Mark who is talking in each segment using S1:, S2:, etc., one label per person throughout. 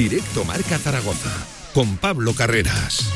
S1: Directo Marca Zaragoza, con Pablo Carreras.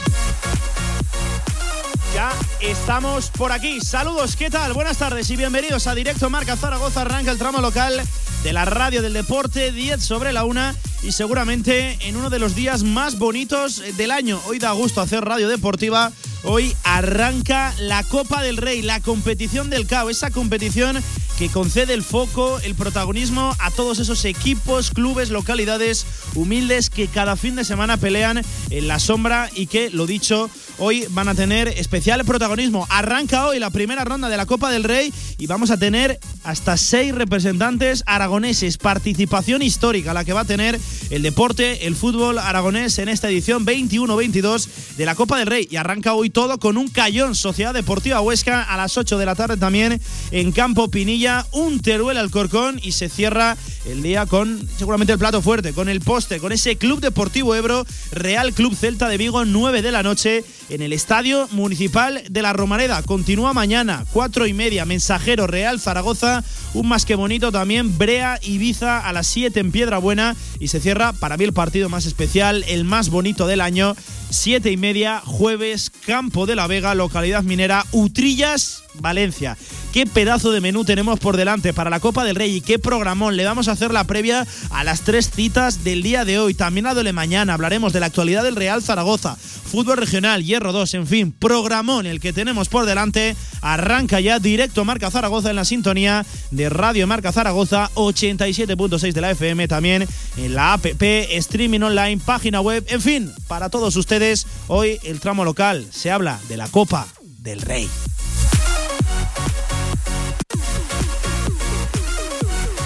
S2: Ya estamos por aquí. Saludos, ¿qué tal? Buenas tardes y bienvenidos a Directo Marca Zaragoza. Arranca el tramo local de la radio del deporte, 10 sobre la 1 y seguramente en uno de los días más bonitos del año. Hoy da gusto hacer radio deportiva. Hoy arranca la Copa del Rey, la competición del CAO, esa competición que concede el foco, el protagonismo a todos esos equipos, clubes, localidades humildes que cada fin de semana pelean en la sombra y que, lo dicho, hoy van a tener especial protagonismo. Arranca hoy la primera ronda de la Copa del Rey y vamos a tener hasta seis representantes aragoneses. Participación histórica la que va a tener el deporte, el fútbol aragonés en esta edición 21-22 de la Copa del Rey. Y arranca hoy todo con un cayón Sociedad Deportiva Huesca a las 8 de la tarde también en Campo Pinilla, un Teruel Alcorcón y se cierra el día con seguramente el plato fuerte, con el poste, con ese Club Deportivo Ebro, Real Club Celta de Vigo, 9 de la noche en el Estadio Municipal de la Romareda. Continúa mañana, 4 y media, Mensajero Real Zaragoza, un más que bonito también, Brea Ibiza a las 7 en Piedra Buena y se cierra para mí el partido más especial, el más bonito del año, 7 y media, jueves, Campo de la Vega, localidad minera, Utrillas, Valencia. Qué pedazo de menú tenemos por delante para la Copa del Rey y qué programón. Le vamos a hacer la previa a las tres citas del día de hoy. También a Dole mañana hablaremos de la actualidad del Real Zaragoza, fútbol regional, Hierro 2, en fin, programón el que tenemos por delante. Arranca ya directo Marca Zaragoza en la sintonía de Radio Marca Zaragoza 87.6 de la FM, también en la APP, streaming online, página web, en fin, para todos ustedes, hoy el tramo local se habla de la Copa del Rey.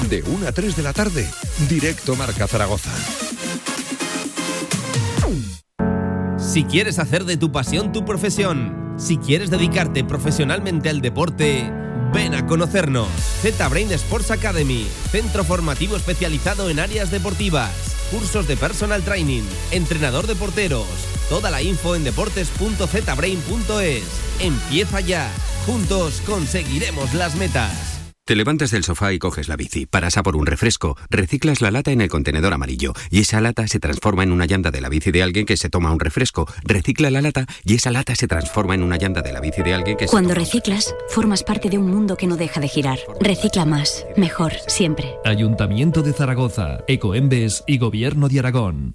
S1: De 1 a 3 de la tarde, directo Marca Zaragoza.
S3: Si quieres hacer de tu pasión tu profesión, si quieres dedicarte profesionalmente al deporte, ven a conocernos. Z-Brain Sports Academy, centro formativo especializado en áreas deportivas, cursos de personal training, entrenador de porteros. Toda la info en deportes.zbrain.es. Empieza ya. Juntos conseguiremos las metas.
S4: Te levantas del sofá y coges la bici, paras a por un refresco, reciclas la lata en el contenedor amarillo y esa lata se transforma en una llanta de la bici de alguien que se toma un refresco, recicla la lata y esa lata se transforma en una llanta de la bici de alguien que
S5: Cuando reciclas, formas parte de un mundo que no deja de girar. Recicla más, mejor, siempre.
S6: Ayuntamiento de Zaragoza, Ecoembes y Gobierno de Aragón.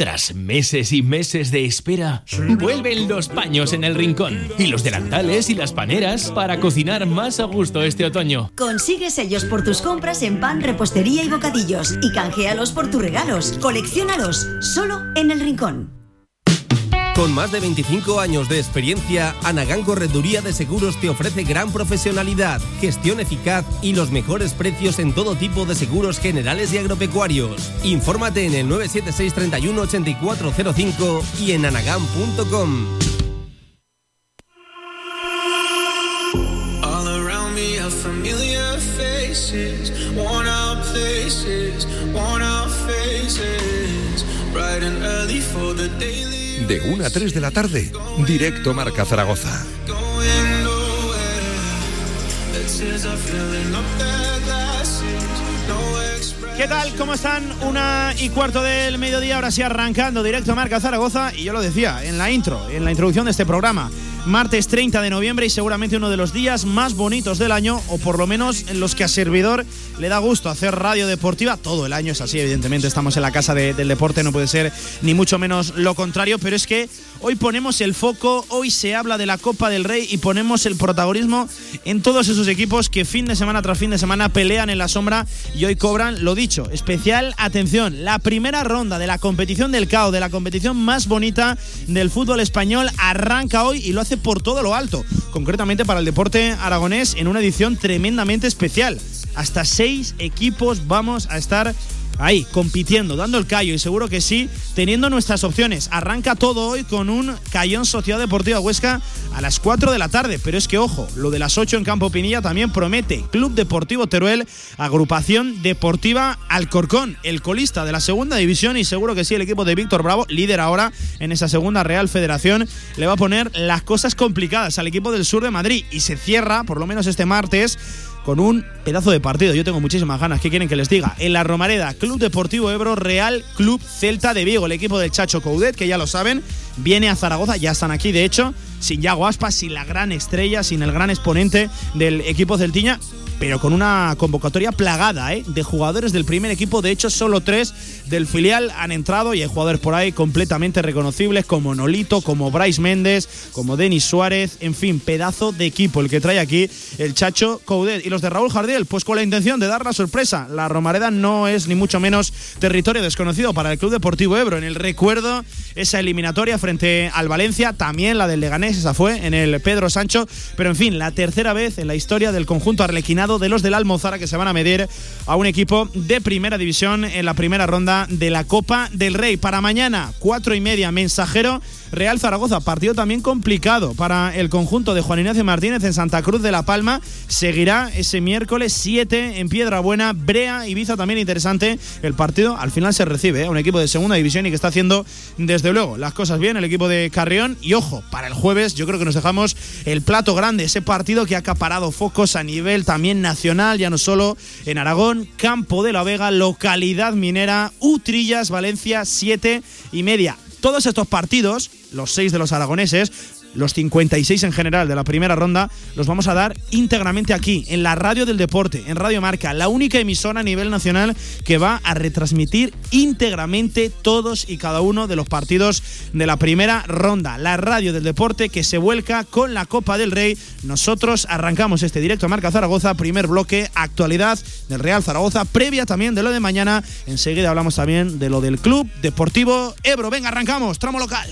S7: Tras meses y meses de espera, vuelven los paños en el rincón y los delantales y las paneras para cocinar más a gusto este otoño.
S8: Consigue sellos por tus compras en pan, repostería y bocadillos y canjealos por tus regalos. Colecciónalos solo en el rincón.
S3: Con más de 25 años de experiencia, Anagán Correduría de Seguros te ofrece gran profesionalidad, gestión eficaz y los mejores precios en todo tipo de seguros generales y agropecuarios. Infórmate en el 976 31 8405 y en anagán.com.
S9: Bright and early for the daily.
S1: De 1 a 3 de la tarde, directo Marca Zaragoza.
S2: ¿Qué tal? ¿Cómo están? Una y cuarto del mediodía, ahora sí arrancando directo Marca Zaragoza. Y yo lo decía en la intro, en la introducción de este programa. Martes 30 de noviembre y seguramente uno de los días más bonitos del año, o por lo menos en los que a servidor le da gusto hacer radio deportiva. Todo el año es así, evidentemente estamos en la casa de- del deporte, no puede ser ni mucho menos lo contrario, pero es que hoy ponemos el foco, hoy se habla de la Copa del Rey y ponemos el protagonismo en todos esos equipos que fin de semana tras fin de semana pelean en la sombra y hoy cobran, lo dicho, especial atención, la primera ronda de la competición del CAO, de la competición más bonita del fútbol español, arranca hoy y lo hace por todo lo alto, concretamente para el deporte aragonés en una edición tremendamente especial. Hasta seis equipos vamos a estar ahí, compitiendo, dando el callo y seguro que sí, teniendo nuestras opciones. Arranca todo hoy con un Cayón Sociedad Deportiva Huesca a las 4 de la tarde, pero es que ojo, lo de las 8 en Campo Pinilla también promete. Club Deportivo Teruel, agrupación deportiva Alcorcón, el colista de la segunda división y seguro que sí, el equipo de Víctor Bravo, líder ahora en esa segunda Real Federación, le va a poner las cosas complicadas al equipo del sur de Madrid y se cierra, por lo menos este martes, con un pedazo de partido. Yo tengo muchísimas ganas. ¿Qué quieren que les diga? En la Romareda, Club Deportivo Ebro, Real Club Celta de Vigo. El equipo del Chacho Coudet, que ya lo saben, viene a Zaragoza. Ya están aquí, de hecho, sin Yago Aspas, sin la gran estrella, sin el gran exponente del equipo celtiña pero con una convocatoria plagada ¿eh? de jugadores del primer equipo. De hecho, solo tres del filial han entrado y hay jugadores por ahí completamente reconocibles como Nolito, como Bryce Méndez, como Denis Suárez. En fin, pedazo de equipo el que trae aquí el Chacho Coudet. Y los de Raúl Jardiel, pues con la intención de dar la sorpresa. La Romareda no es ni mucho menos territorio desconocido para el Club Deportivo Ebro. En el recuerdo, esa eliminatoria frente al Valencia, también la del Leganés, esa fue en el Pedro Sancho. Pero en fin, la tercera vez en la historia del conjunto arlequinado de los del Almozara que se van a medir a un equipo de primera división en la primera ronda de la Copa del Rey. Para mañana, cuatro y media, mensajero. Real Zaragoza, partido también complicado para el conjunto de Juan Ignacio Martínez en Santa Cruz de la Palma. Seguirá ese miércoles 7 en Piedra Buena, Brea, Ibiza también interesante. El partido al final se recibe, ¿eh? un equipo de segunda división y que está haciendo desde luego las cosas bien el equipo de Carrión. Y ojo, para el jueves yo creo que nos dejamos el plato grande, ese partido que ha acaparado focos a nivel también nacional, ya no solo en Aragón, Campo de la Vega, localidad minera, Utrillas, Valencia, 7 y media. Todos estos partidos, los seis de los aragoneses, los 56 en general de la primera ronda, los vamos a dar íntegramente aquí, en la radio del deporte, en Radio Marca, la única emisora a nivel nacional que va a retransmitir íntegramente todos y cada uno de los partidos de la primera ronda. La radio del deporte que se vuelca con la Copa del Rey. Nosotros arrancamos este directo a Marca Zaragoza, primer bloque, actualidad del Real Zaragoza, previa también de lo de mañana. Enseguida hablamos también de lo del Club Deportivo Ebro. Venga, arrancamos, tramo local.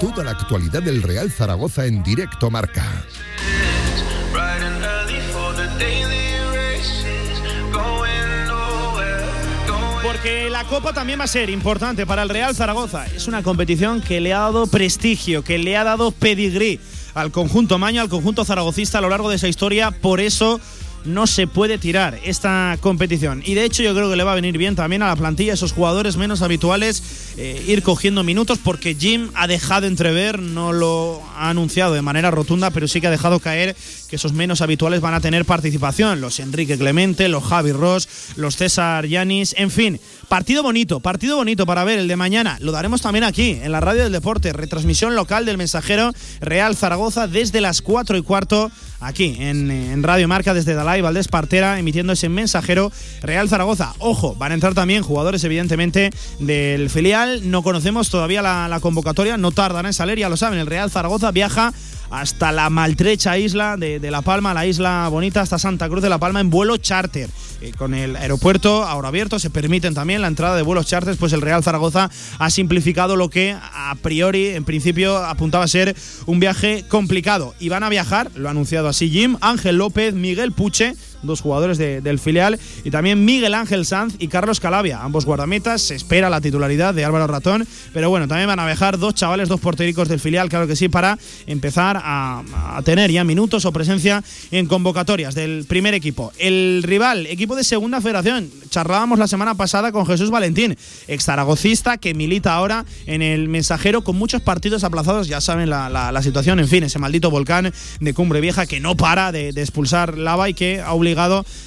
S1: Toda la actualidad del Real Zaragoza en directo marca.
S2: Porque la Copa también va a ser importante para el Real Zaragoza. Es una competición que le ha dado prestigio, que le ha dado pedigrí al conjunto maño, al conjunto zaragocista a lo largo de esa historia. Por eso no se puede tirar esta competición. Y de hecho yo creo que le va a venir bien también a la plantilla, esos jugadores menos habituales, eh, ir cogiendo minutos porque Jim ha dejado entrever, no lo ha anunciado de manera rotunda, pero sí que ha dejado caer que esos menos habituales van a tener participación. Los Enrique Clemente, los Javi Ross, los César Yanis, en fin. Partido bonito, partido bonito para ver el de mañana. Lo daremos también aquí, en la radio del deporte. Retransmisión local del mensajero Real Zaragoza desde las 4 y cuarto, aquí en, Radio Marca, desde Dalai Valdés Partera, emitiendo ese mensajero Real Zaragoza. Ojo, van a entrar también jugadores, evidentemente, del filial. No conocemos todavía la, la convocatoria, no tardan en salir, ya lo saben. El Real Zaragoza viaja hasta la maltrecha isla de, La Palma, la isla bonita, hasta Santa Cruz de La Palma en vuelo charter. Eh, con el aeropuerto ahora abierto se permiten también la entrada de vuelos charters, pues el Real Zaragoza ha simplificado lo que a priori, en principio, apuntaba a ser un viaje complicado. Y van a viajar, lo ha anunciado así Jim, Ángel López, Miguel Puche, dos jugadores de, del filial, y también Miguel Ángel Sanz y Carlos Calavia, ambos guardametas. Se espera la titularidad de Álvaro Ratón, pero bueno, también van a viajar dos chavales, dos portericos del filial, claro que sí, para empezar a, a tener ya minutos o presencia en convocatorias del primer equipo. El rival, equipo de segunda federación, charlábamos la semana pasada con Jesús Valentín, ex zaragocista que milita ahora en el mensajero con muchos partidos aplazados, ya saben la, la, la situación, en fin, ese maldito volcán de Cumbre Vieja que no para de, de expulsar lava y que ha obligado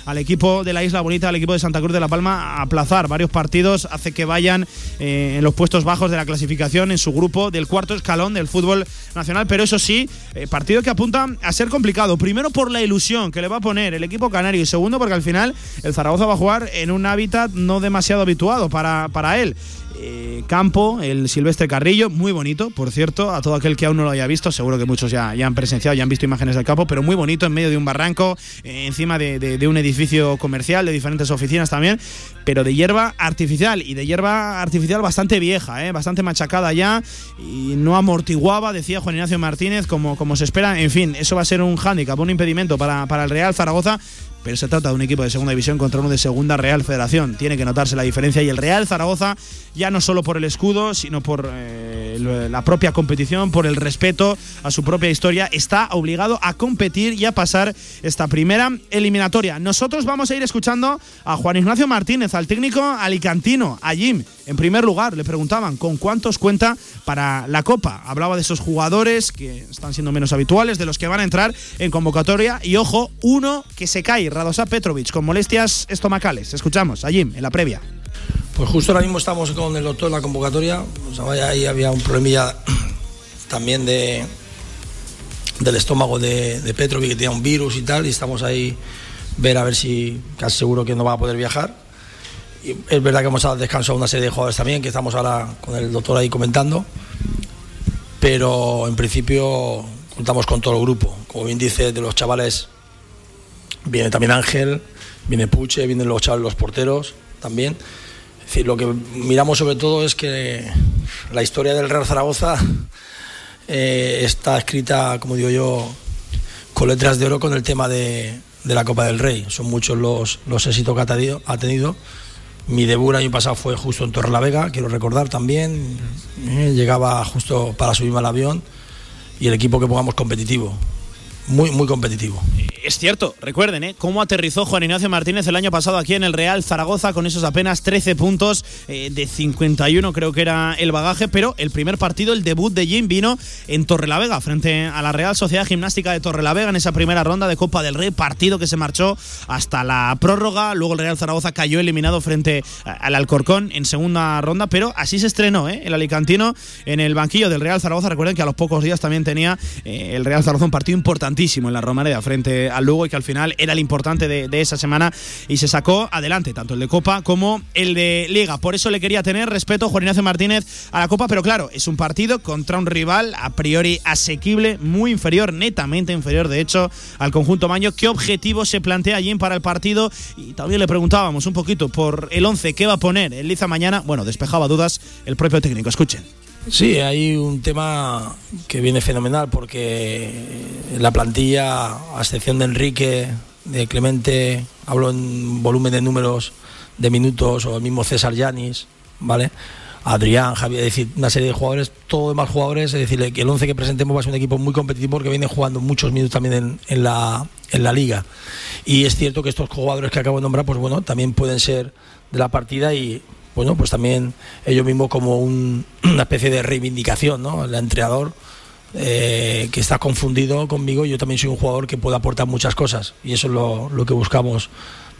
S2: al equipo de la Isla Bonita, al equipo de Santa Cruz de la Palma, a aplazar varios partidos, hace que vayan eh, en los puestos bajos de la clasificación en su grupo del cuarto escalón del fútbol nacional, pero eso sí, eh, partido que apunta a ser complicado, primero por la ilusión que le va a poner el equipo canario y segundo porque al final el Zaragoza va a jugar en un hábitat no demasiado habituado para, para él eh, campo, el Silvestre Carrillo, muy bonito, por cierto, a todo aquel que aún no lo haya visto, seguro que muchos ya, han presenciado, ya han visto imágenes del campo, pero muy bonito en medio de un barranco, eh, encima de un edificio comercial, de diferentes oficinas también, pero de hierba artificial y de hierba artificial bastante vieja, eh, bastante machacada ya y no amortiguaba, decía Juan Ignacio Martínez, como, como se espera. En fin, eso va a ser un hándicap, un impedimento para, para el Real Zaragoza. Pero se trata de un equipo de segunda división contra uno de segunda Real Federación. Tiene que notarse la diferencia. Y el Real Zaragoza, ya no solo por el escudo, sino por eh, la propia competición, por el respeto a su propia historia, está obligado a competir y a pasar esta primera eliminatoria. Nosotros vamos a ir escuchando a Juan Ignacio Martínez, al técnico alicantino, a Jim. En primer lugar, le preguntaban con cuántos cuenta para la Copa. Hablaba de esos jugadores que están siendo menos habituales, de los que van a entrar en convocatoria. Y ojo, uno que se cae, Radosa Petrovic, con molestias estomacales. Escuchamos a Jim en la previa.
S10: Pues justo ahora mismo estamos con el doctor en la convocatoria. O sea, vaya, ahí había un problemilla también de del estómago de, de Petrovic que tenía un virus y tal. Y estamos ahí ver a ver si casi seguro que no va a poder viajar. Y es verdad que hemos a una serie de jugadores también, que estamos ahora con el doctor ahí comentando. Pero en principio contamos con todo el grupo. Como bien dice, de los chavales viene también Ángel, viene Puche, vienen los chavales, los porteros también. Es decir, lo que miramos sobre todo es que la historia del Real Zaragoza eh, está escrita, como digo yo, con letras de oro con el tema de, de la Copa del Rey. Son muchos los, los éxitos que ha tenido, ha tenido. Mi debut el año pasado fue justo en Torrelavega, quiero recordar también. Eh, llegaba justo para subirme al avión y el equipo que pongamos competitivo. Muy, muy competitivo.
S2: Es cierto, recuerden, ¿eh? Cómo aterrizó Juan Ignacio Martínez el año pasado aquí en el Real Zaragoza con esos apenas 13 puntos eh, de 51, creo que era el bagaje, pero el primer partido, el debut de Jim vino en Torrelavega, frente a la Real Sociedad Gimnástica de Torrelavega en esa primera ronda de Copa del Rey, partido que se marchó hasta la prórroga, luego el Real Zaragoza cayó eliminado frente a- al Alcorcón en segunda ronda, pero así se estrenó, ¿eh? El alicantino en el banquillo del Real Zaragoza, recuerden que a los pocos días también tenía eh, el Real Zaragoza un partido importantísimo en la Romareda frente al Lugo y que al final era el importante de, esa semana y se sacó adelante tanto el de Copa como el de Liga. Por eso le quería tener respeto Juan Ignacio Martínez a la Copa, pero claro, es un partido contra un rival a priori asequible, muy inferior, netamente inferior de hecho al conjunto Maño. ¿Qué objetivo se plantea allí para el partido? Y también le preguntábamos un poquito por el 11 que va a poner el Liza mañana. Bueno, despejaba dudas el propio técnico. Escuchen.
S10: Sí, hay un tema que viene fenomenal porque la plantilla, a excepción de Enrique, de Clemente, hablo en volumen de números de minutos, o el mismo César Yanis, ¿vale? Adrián, Javier, es decir, una serie de jugadores, todos demás jugadores, es decir, que el 11 que presentemos va a ser un equipo muy competitivo porque viene jugando muchos minutos también en, en la, en la liga. Y es cierto que estos jugadores que acabo de nombrar, pues bueno, también pueden ser de la partida y bueno, pues también ellos mismos como un- una especie de reivindicación, ¿no? El entrenador eh, que está confundido conmigo, yo también soy un jugador que puede aportar muchas cosas y eso es lo, lo que buscamos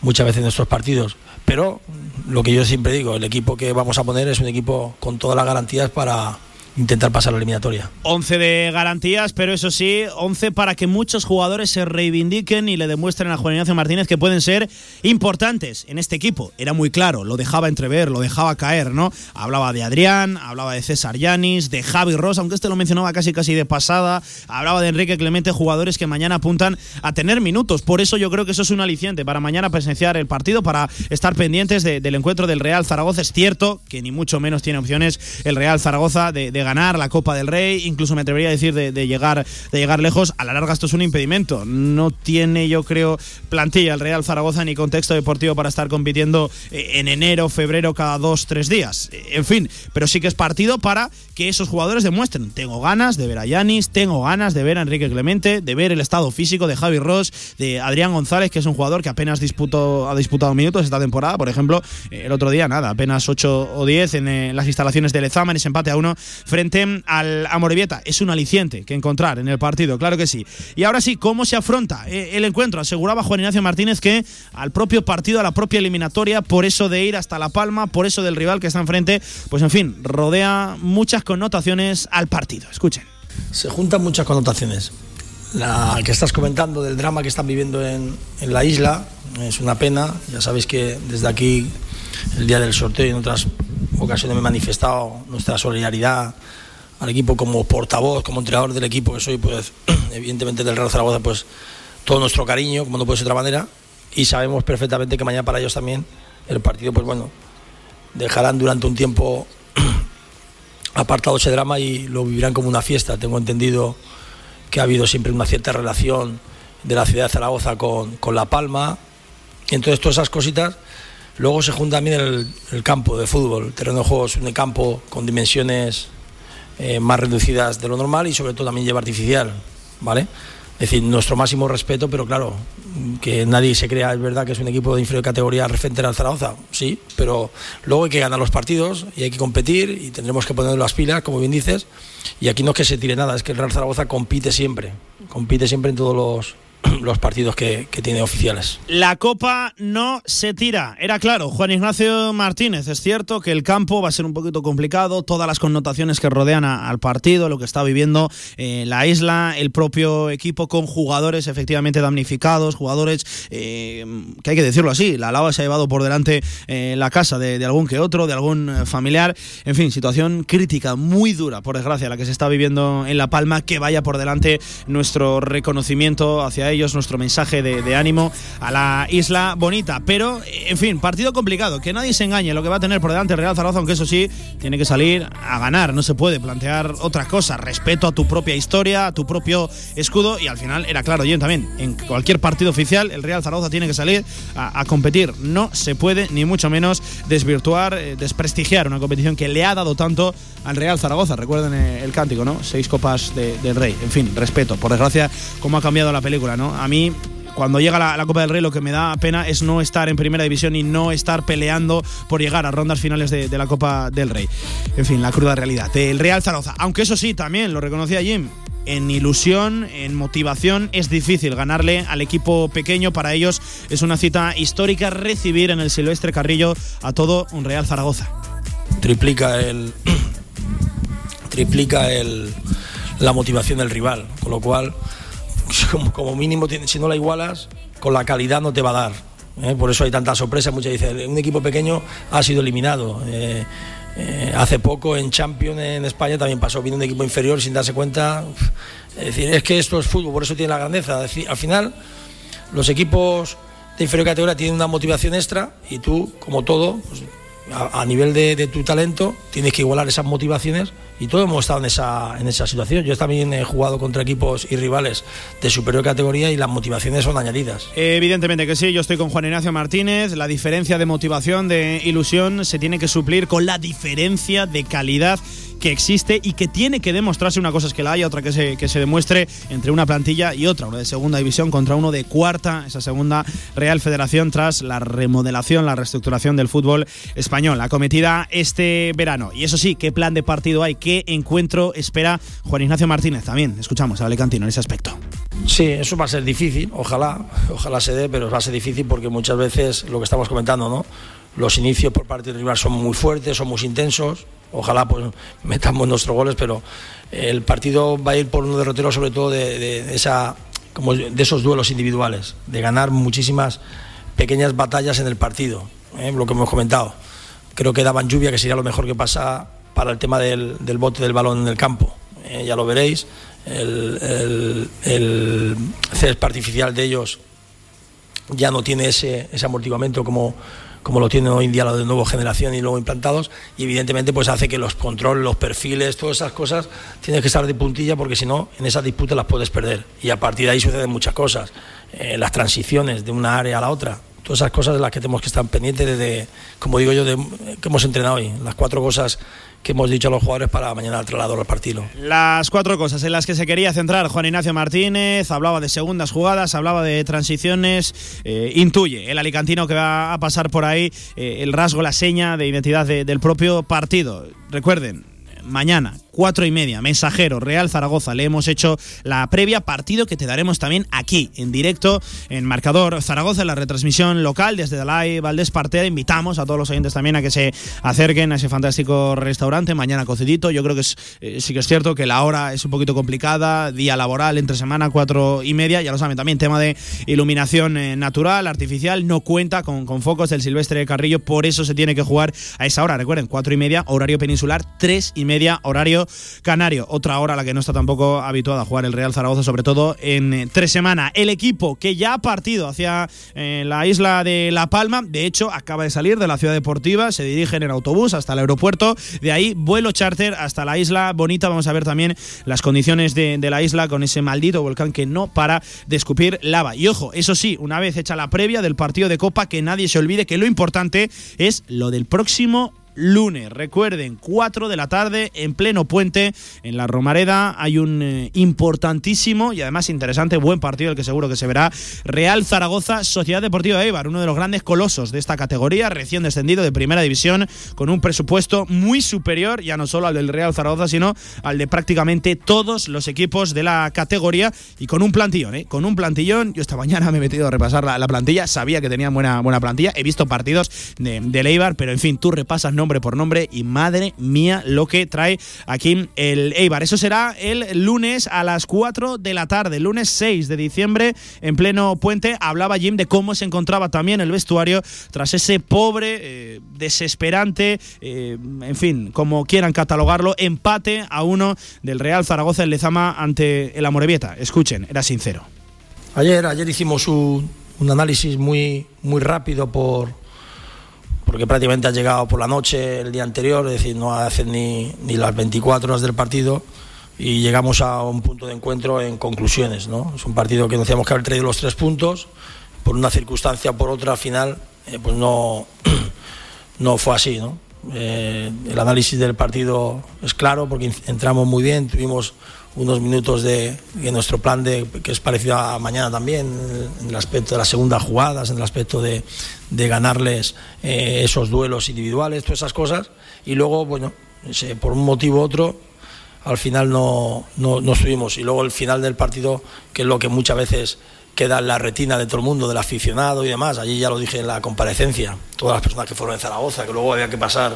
S10: muchas veces en nuestros partidos. Pero lo que yo siempre digo, el equipo que vamos a poner es un equipo con todas las garantías para intentar pasar la eliminatoria.
S2: 11 de garantías, pero eso sí, 11 para que muchos jugadores se reivindiquen y le demuestren a Juan Ignacio Martínez que pueden ser importantes en este equipo. Era muy claro, lo dejaba entrever, lo dejaba caer, ¿no? Hablaba de Adrián, hablaba de César Yanis, de Javi Ross, aunque este lo mencionaba casi casi de pasada, hablaba de Enrique Clemente, jugadores que mañana apuntan a tener minutos. Por eso yo creo que eso es un aliciente para mañana presenciar el partido, para estar pendientes de- del encuentro del Real Zaragoza. Es cierto que ni mucho menos tiene opciones el Real Zaragoza de ganar la Copa del Rey, incluso me atrevería a decir de, llegar, de llegar lejos. A la larga esto es un impedimento. No tiene, yo creo, plantilla el Real Zaragoza ni contexto deportivo para estar compitiendo eh, en enero, febrero, cada dos, tres días. Eh, En fin, pero sí que es partido para que esos jugadores demuestren. Tengo ganas de ver a Yanis, tengo ganas de ver a Enrique Clemente, de ver el estado físico de Javi Ross, de Adrián González, que es un jugador que apenas disputó, ha disputado minutos esta temporada. Por ejemplo, eh, el otro día, nada, apenas 8 o 10 en las instalaciones de Lezama, en ese empate a uno frente al Amorebieta. Es un aliciente que encontrar en el partido, claro que sí. Y ahora sí, ¿cómo se afronta eh, el encuentro? Aseguraba Juan Ignacio Martínez que al propio partido, a la propia eliminatoria, por eso de ir hasta La Palma, por eso del rival que está enfrente, pues en fin, rodea muchas connotaciones al partido. Escuchen.
S10: Se juntan muchas connotaciones. La que estás comentando del drama que están viviendo en, en la isla es una pena. Ya sabéis que desde aquí, el día del sorteo y en otras ocasiones me he manifestado nuestra solidaridad al equipo como portavoz, como entrenador del equipo que soy, pues evidentemente del Real Zaragoza, pues todo nuestro cariño, como no puede ser de otra manera, y sabemos perfectamente que mañana para ellos también el partido, pues bueno, dejarán durante un tiempo apartado ese drama y lo vivirán como una fiesta. Tengo entendido que ha habido siempre una cierta relación de la ciudad de Zaragoza con, con La Palma. Y entonces todas esas cositas. Luego se junta también el, campo de fútbol. El terreno de juego es un campo con dimensiones eh, más reducidas de lo normal y sobre todo también lleva artificial. ¿Vale? Es decir, nuestro máximo respeto, pero claro, que nadie se crea, es verdad que es un equipo de inferior categoría referente al Zaragoza, sí, pero luego hay que ganar los partidos y hay que competir y tendremos que poner las pilas, como bien dices, y aquí no es que se tire nada, es que el Real Zaragoza compite siempre, compite siempre en todos los, los partidos que, que, tiene oficiales.
S2: La copa no se tira, era claro. Juan Ignacio Martínez, es cierto que el campo va a ser un poquito complicado, todas las connotaciones que rodean a, al partido, lo que está viviendo eh, la isla, el propio equipo con jugadores efectivamente damnificados, jugadores eh, que hay que decirlo así, la lava se ha llevado por delante eh, la casa de, de, algún que otro, de algún eh, familiar, en fin, situación crítica, muy dura, por desgracia, la que se está viviendo en La Palma, que vaya por delante nuestro reconocimiento hacia ellos nuestro mensaje de, ánimo a la isla bonita. Pero, en fin, partido complicado. Que nadie se engañe lo que va a tener por delante el Real Zaragoza, aunque eso sí, tiene que salir a ganar. No se puede plantear otra cosa. Respeto a tu propia historia, a tu propio escudo. Y al final era claro, yo también. En cualquier partido oficial, el Real Zaragoza tiene que salir a, a competir. No se puede, ni mucho menos, desvirtuar, eh, desprestigiar una competición que le ha dado tanto al Real Zaragoza. Recuerden eh, el cántico, ¿no? Seis copas de, del Rey. En fin, respeto. Por desgracia, cómo ha cambiado la película, ¿no? A mí cuando llega la, la, Copa del Rey lo que me da pena es no estar en primera división y no estar peleando por llegar a rondas finales de, de la Copa del Rey. En fin, la cruda realidad del Real Zaragoza. Aunque eso sí, también lo reconocía Jim. En ilusión, en motivación, es difícil ganarle al equipo pequeño. Para ellos es una cita histórica recibir en el Silvestre Carrillo a todo un Real Zaragoza.
S10: Triplica el. Triplica el, la motivación del rival, con lo cual como, mínimo, si no la igualas, con la calidad no te va a dar. ¿eh? Por eso hay tanta sorpresa. Muchas dicen, un equipo pequeño ha sido eliminado. Eh, eh, hace poco en Champions en España también pasó, vino un equipo inferior sin darse cuenta. Es decir, es que esto es fútbol, por eso tiene la grandeza. Al final, los equipos de inferior categoría tienen una motivación extra y tú, como todo, pues, a, nivel de, de, tu talento, tienes que igualar esas motivaciones y todos hemos estado en esa, en esa situación. Yo también he jugado contra equipos y rivales de superior categoría y las motivaciones son añadidas.
S2: Evidentemente que sí, yo estoy con Juan Ignacio Martínez. La diferencia de motivación, de ilusión, se tiene que suplir con la diferencia de calidad que existe y que tiene que demostrarse. Una cosa es que la haya, otra que se, que se demuestre entre una plantilla y otra, uno de segunda división contra uno de cuarta, esa segunda Real Federación tras la remodelación, la reestructuración del fútbol español, acometida este verano. Y eso sí, ¿qué plan de partido hay? ¿Qué encuentro espera Juan Ignacio Martínez? También escuchamos a Alicantino en ese aspecto.
S10: Sí, eso va a ser difícil, ojalá, ojalá se dé, pero va a ser difícil porque muchas veces lo que estamos comentando, ¿no? Los inicios por parte del rival son muy fuertes, son muy intensos, ojalá pues metamos nuestros goles, pero el partido va a ir por un derrotero sobre todo de, esa, como de esos duelos individuales, de ganar muchísimas pequeñas batallas en el partido, ¿eh? lo que hemos comentado. Creo que daban lluvia, que sería lo mejor que pasa para el tema del, bote del balón en el campo. Eh, ya lo veréis, el, el, césped artificial de ellos ya no tiene ese amortiguamiento como como lo tienen hoy en día los de nueva generación y luego implantados, y evidentemente pues hace que los controles, los perfiles, todas esas cosas tienes que estar de puntilla porque si no, en esas disputas las puedes perder. Y a partir de ahí suceden muchas cosas, eh, las transiciones de una área a la otra, todas esas cosas de las que tenemos que estar pendientes desde, como digo yo, de, que hemos entrenado hoy, las cuatro cosas que hemos dicho a los jugadores para mañana al traslado al partido.
S2: Las cuatro cosas en las que se quería centrar Juan Ignacio Martínez, hablaba de segundas jugadas, hablaba de transiciones, eh, intuye el alicantino que va a pasar por ahí eh, el rasgo, la seña de identidad de, del propio partido. Recuerden, mañana cuatro y media. Mensajero, Real Zaragoza. Le hemos hecho la previa partido que te daremos también aquí, en directo, en Marcador Zaragoza, en la retransmisión local desde Dalai Valdés Partera. Invitamos a todos los oyentes también a que se acerquen a ese fantástico restaurante. Mañana cocidito. Yo creo que eh, sí que es cierto que la hora es un poquito complicada. Día laboral entre semana, cuatro y media. Ya lo saben también, tema de iluminación eh, natural, artificial. No cuenta con, con focos del Silvestre de Carrillo. Por eso se tiene que jugar a esa hora. Recuerden, cuatro y media, horario peninsular, tres y media, horario canario. Otra hora a la que no está tampoco habituada a jugar el Real Zaragoza, sobre todo en eh, tres semanas. El equipo que ya ha partido hacia eh, la isla de La Palma, de hecho, acaba de salir de la ciudad deportiva, se dirigen en autobús hasta el aeropuerto, de ahí vuelo charter hasta la isla bonita. Vamos a ver también las condiciones de, de la isla con ese maldito volcán que no para de escupir lava. Y ojo, eso sí, una vez hecha la previa del partido de Copa, que nadie se olvide que lo importante es lo del próximo lunes. Recuerden, 4 de la tarde en pleno puente en la Romareda hay un eh, importantísimo y además interesante buen partido el que seguro que se verá Real Zaragoza Sociedad Deportiva de Eibar, uno de los grandes colosos de esta categoría, recién descendido de Primera División con un presupuesto muy superior ya no solo al del Real Zaragoza, sino al de prácticamente todos los equipos de la categoría y con un plantillón, ¿eh? con un plantillón. Yo esta mañana me he metido a repasar la, la plantilla, sabía que tenían buena buena plantilla, he visto partidos de, de Eibar, pero en fin, tú repasas nombre por nombre y madre mía lo que trae aquí el Eibar. Eso será el lunes a las 4 de la tarde, lunes 6 de diciembre, en pleno puente. Hablaba Jim de cómo se encontraba también el vestuario tras ese pobre, eh, desesperante, eh, en fin, como quieran catalogarlo, empate a uno del Real Zaragoza en Lezama ante el Amorebieta. Escuchen, era sincero.
S10: Ayer, ayer hicimos un, un análisis muy, muy rápido por, porque prácticamente ha llegado por la noche el día anterior, es decir, no hacen ni, ni las 24 horas del partido y llegamos a un punto de encuentro en conclusiones. ¿no? Es un partido que decíamos que haber traído los tres puntos, por una circunstancia por otra, al final, eh, pues no, no fue así. ¿no? Eh, el análisis del partido es claro porque entramos muy bien, tuvimos unos minutos de, nuestro plan de, que es parecido a mañana también, en el aspecto de las segundas jugadas, en el aspecto de, de ganarles eh, esos duelos individuales, todas esas cosas. Y luego, bueno, por un motivo u otro, al final no, no, no estuvimos. Y luego el final del partido, que es lo que muchas veces queda en la retina de todo el mundo, del aficionado y demás. Allí ya lo dije en la comparecencia, todas las personas que fueron en Zaragoza, que luego había que pasar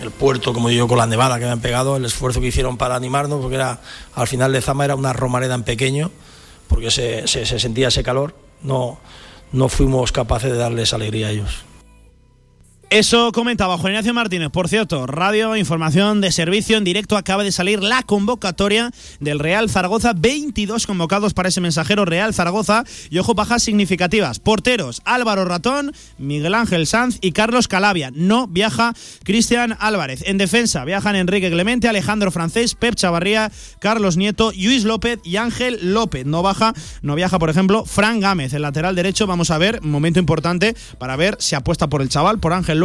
S10: el puerto, como digo, con la nevada que me han pegado, el esfuerzo que hicieron para animarnos, porque era al final de Zama era una romareda en pequeño, porque se, se, se sentía ese calor, no, no fuimos capaces de darles alegría a ellos.
S2: Eso comentaba Juan Ignacio Martínez. Por cierto, radio, información de servicio en directo. Acaba de salir la convocatoria del Real Zaragoza. 22 convocados para ese mensajero Real Zaragoza. Y ojo, bajas significativas. Porteros, Álvaro Ratón, Miguel Ángel Sanz y Carlos Calavia. No viaja Cristian Álvarez. En defensa viajan Enrique Clemente, Alejandro Francés, Pep Chavarría, Carlos Nieto, Luis López y Ángel López. No baja, no viaja, por ejemplo, Fran Gámez. El lateral derecho, vamos a ver, momento importante para ver si apuesta por el chaval, por Ángel López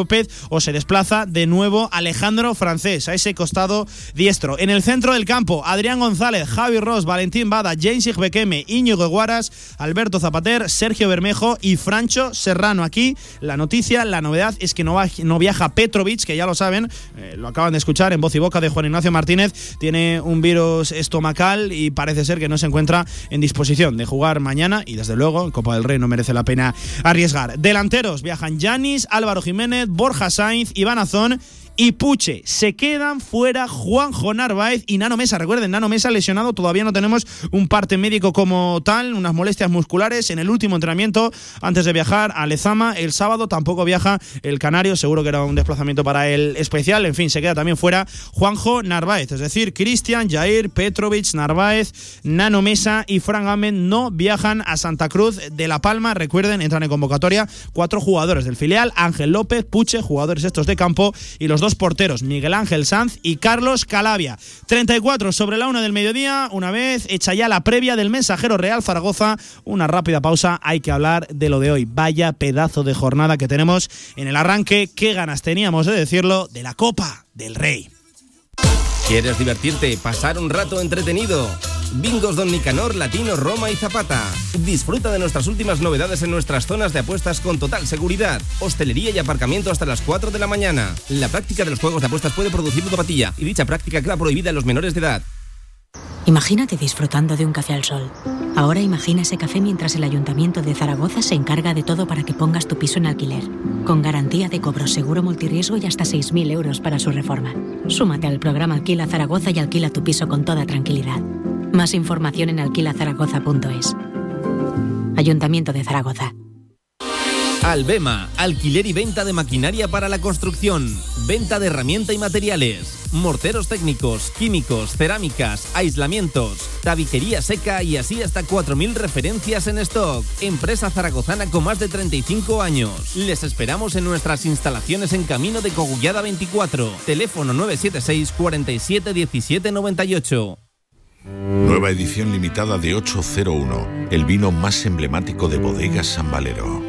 S2: o se desplaza de nuevo Alejandro Francés a ese costado diestro. En el centro del campo, Adrián González, Javi Ross, Valentín Bada, James Bequeme, Íñigo Guaras, Alberto Zapater, Sergio Bermejo y Francho Serrano. Aquí la noticia, la novedad es que no, va, no viaja Petrovic, que ya lo saben, eh, lo acaban de escuchar en voz y boca de Juan Ignacio Martínez, tiene un virus estomacal y parece ser que no se encuentra en disposición de jugar mañana y desde luego en Copa del Rey no merece la pena arriesgar. Delanteros viajan Yanis, Álvaro Jiménez, Borja Sainz, Iván Azón y Puche. Se quedan fuera Juanjo Narváez y Nano Mesa. Recuerden, Nano Mesa lesionado, todavía no tenemos un parte médico como tal, unas molestias musculares. En el último entrenamiento, antes de viajar a Lezama, el sábado tampoco viaja el Canario, seguro que era un desplazamiento para el especial. En fin, se queda también fuera Juanjo Narváez, es decir, Cristian, Jair, Petrovic, Narváez, Nano Mesa y Fran Amen no viajan a Santa Cruz de La Palma. Recuerden, entran en convocatoria cuatro jugadores del filial, Ángel López, Puche, jugadores estos de campo y los dos porteros, Miguel Ángel Sanz y Carlos Calavia. 34 sobre la una del mediodía, una vez hecha ya la previa del mensajero Real Zaragoza, una rápida pausa, hay que hablar de lo de hoy. Vaya pedazo de jornada que tenemos en el arranque, qué ganas teníamos de decirlo, de la Copa del Rey.
S3: ¿Quieres divertirte, pasar un rato entretenido? Bingos Don Nicanor, Latino, Roma y Zapata. Disfruta de nuestras últimas novedades en nuestras zonas de apuestas con total seguridad. Hostelería y aparcamiento hasta las 4 de la mañana. La práctica de los juegos de apuestas puede producir ludopatía y dicha práctica queda prohibida en los menores de edad.
S11: Imagínate disfrutando de un café al sol. Ahora imagina ese café mientras el Ayuntamiento de Zaragoza se encarga de todo para que pongas tu piso en alquiler, con garantía de cobro seguro multirriesgo y hasta 6.000 euros para su reforma. Súmate al programa Alquila Zaragoza y alquila tu piso con toda tranquilidad. Más información en alquilazaragoza.es. Ayuntamiento de Zaragoza.
S3: Albema, alquiler y venta de maquinaria para la construcción, venta de herramienta y materiales, morteros técnicos, químicos, cerámicas, aislamientos, tabiquería seca y así hasta 4.000 referencias en stock. Empresa zaragozana con más de 35 años. Les esperamos en nuestras instalaciones en Camino de Cogullada 24. Teléfono 976 47 17 98.
S12: Nueva edición limitada de 801, el vino más emblemático de bodegas San Valero.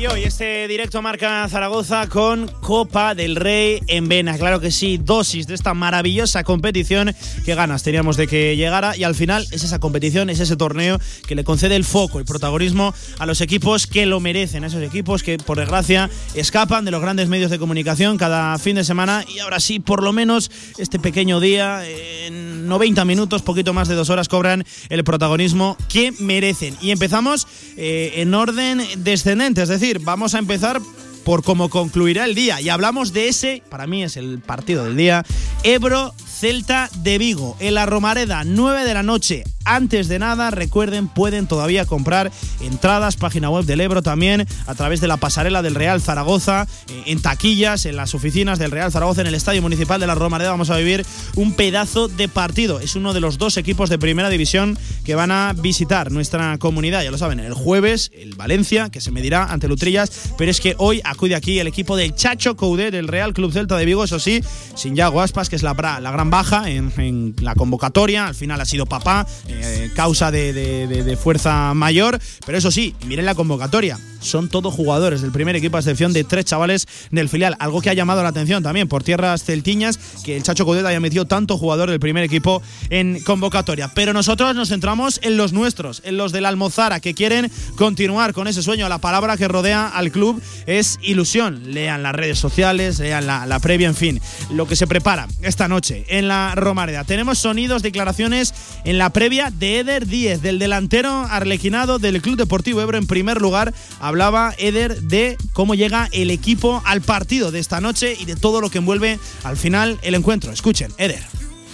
S2: Y este directo marca Zaragoza con Copa del Rey en Vena. Claro que sí, dosis de esta maravillosa competición que ganas teníamos de que llegara y al final es esa competición, es ese torneo que le concede el foco, el protagonismo a los equipos que lo merecen, a esos equipos que por desgracia escapan de los grandes medios de comunicación cada fin de semana y ahora sí, por lo menos este pequeño día, en 90 minutos, poquito más de dos horas, cobran el protagonismo que merecen. Y empezamos eh, en orden descendente, es decir, vamos a empezar por cómo concluirá el día. Y hablamos de ese, para mí es el partido del día, Ebro Celta de Vigo, en la Romareda, 9 de la noche. Antes de nada, recuerden, pueden todavía comprar entradas, página web del Ebro también, a través de la pasarela del Real Zaragoza, eh, en taquillas, en las oficinas del Real Zaragoza, en el Estadio Municipal de la Romareda. Vamos a vivir un pedazo de partido. Es uno de los dos equipos de primera división que van a visitar nuestra comunidad. Ya lo saben, el jueves, el Valencia, que se medirá ante Lutrillas, pero es que hoy acude aquí el equipo del Chacho Coudet del Real Club Celta de Vigo, eso sí, sin Yago Aspas, que es la, la gran baja en, en, la convocatoria. Al final ha sido papá, eh, causa de, de, de, de, fuerza mayor. Pero eso sí, miren la convocatoria. Son todos jugadores del primer equipo, a excepción de tres chavales del filial. Algo que ha llamado la atención también por tierras celtiñas, que el Chacho Codet haya metido tanto jugador del primer equipo en convocatoria. Pero nosotros nos centramos en los nuestros, en los del Almozara, que quieren continuar con ese sueño. La palabra que rodea al club es ilusión. Lean las redes sociales, lean la, la previa, en fin, lo que se prepara esta noche en la Romareda. Tenemos sonidos, declaraciones en la previa de Eder Díez, del delantero arlequinado del Club Deportivo Ebro. En primer lugar, hablaba Eder de cómo llega el equipo al partido de esta noche y de todo lo que envuelve al final el encuentro. Escuchen, Eder.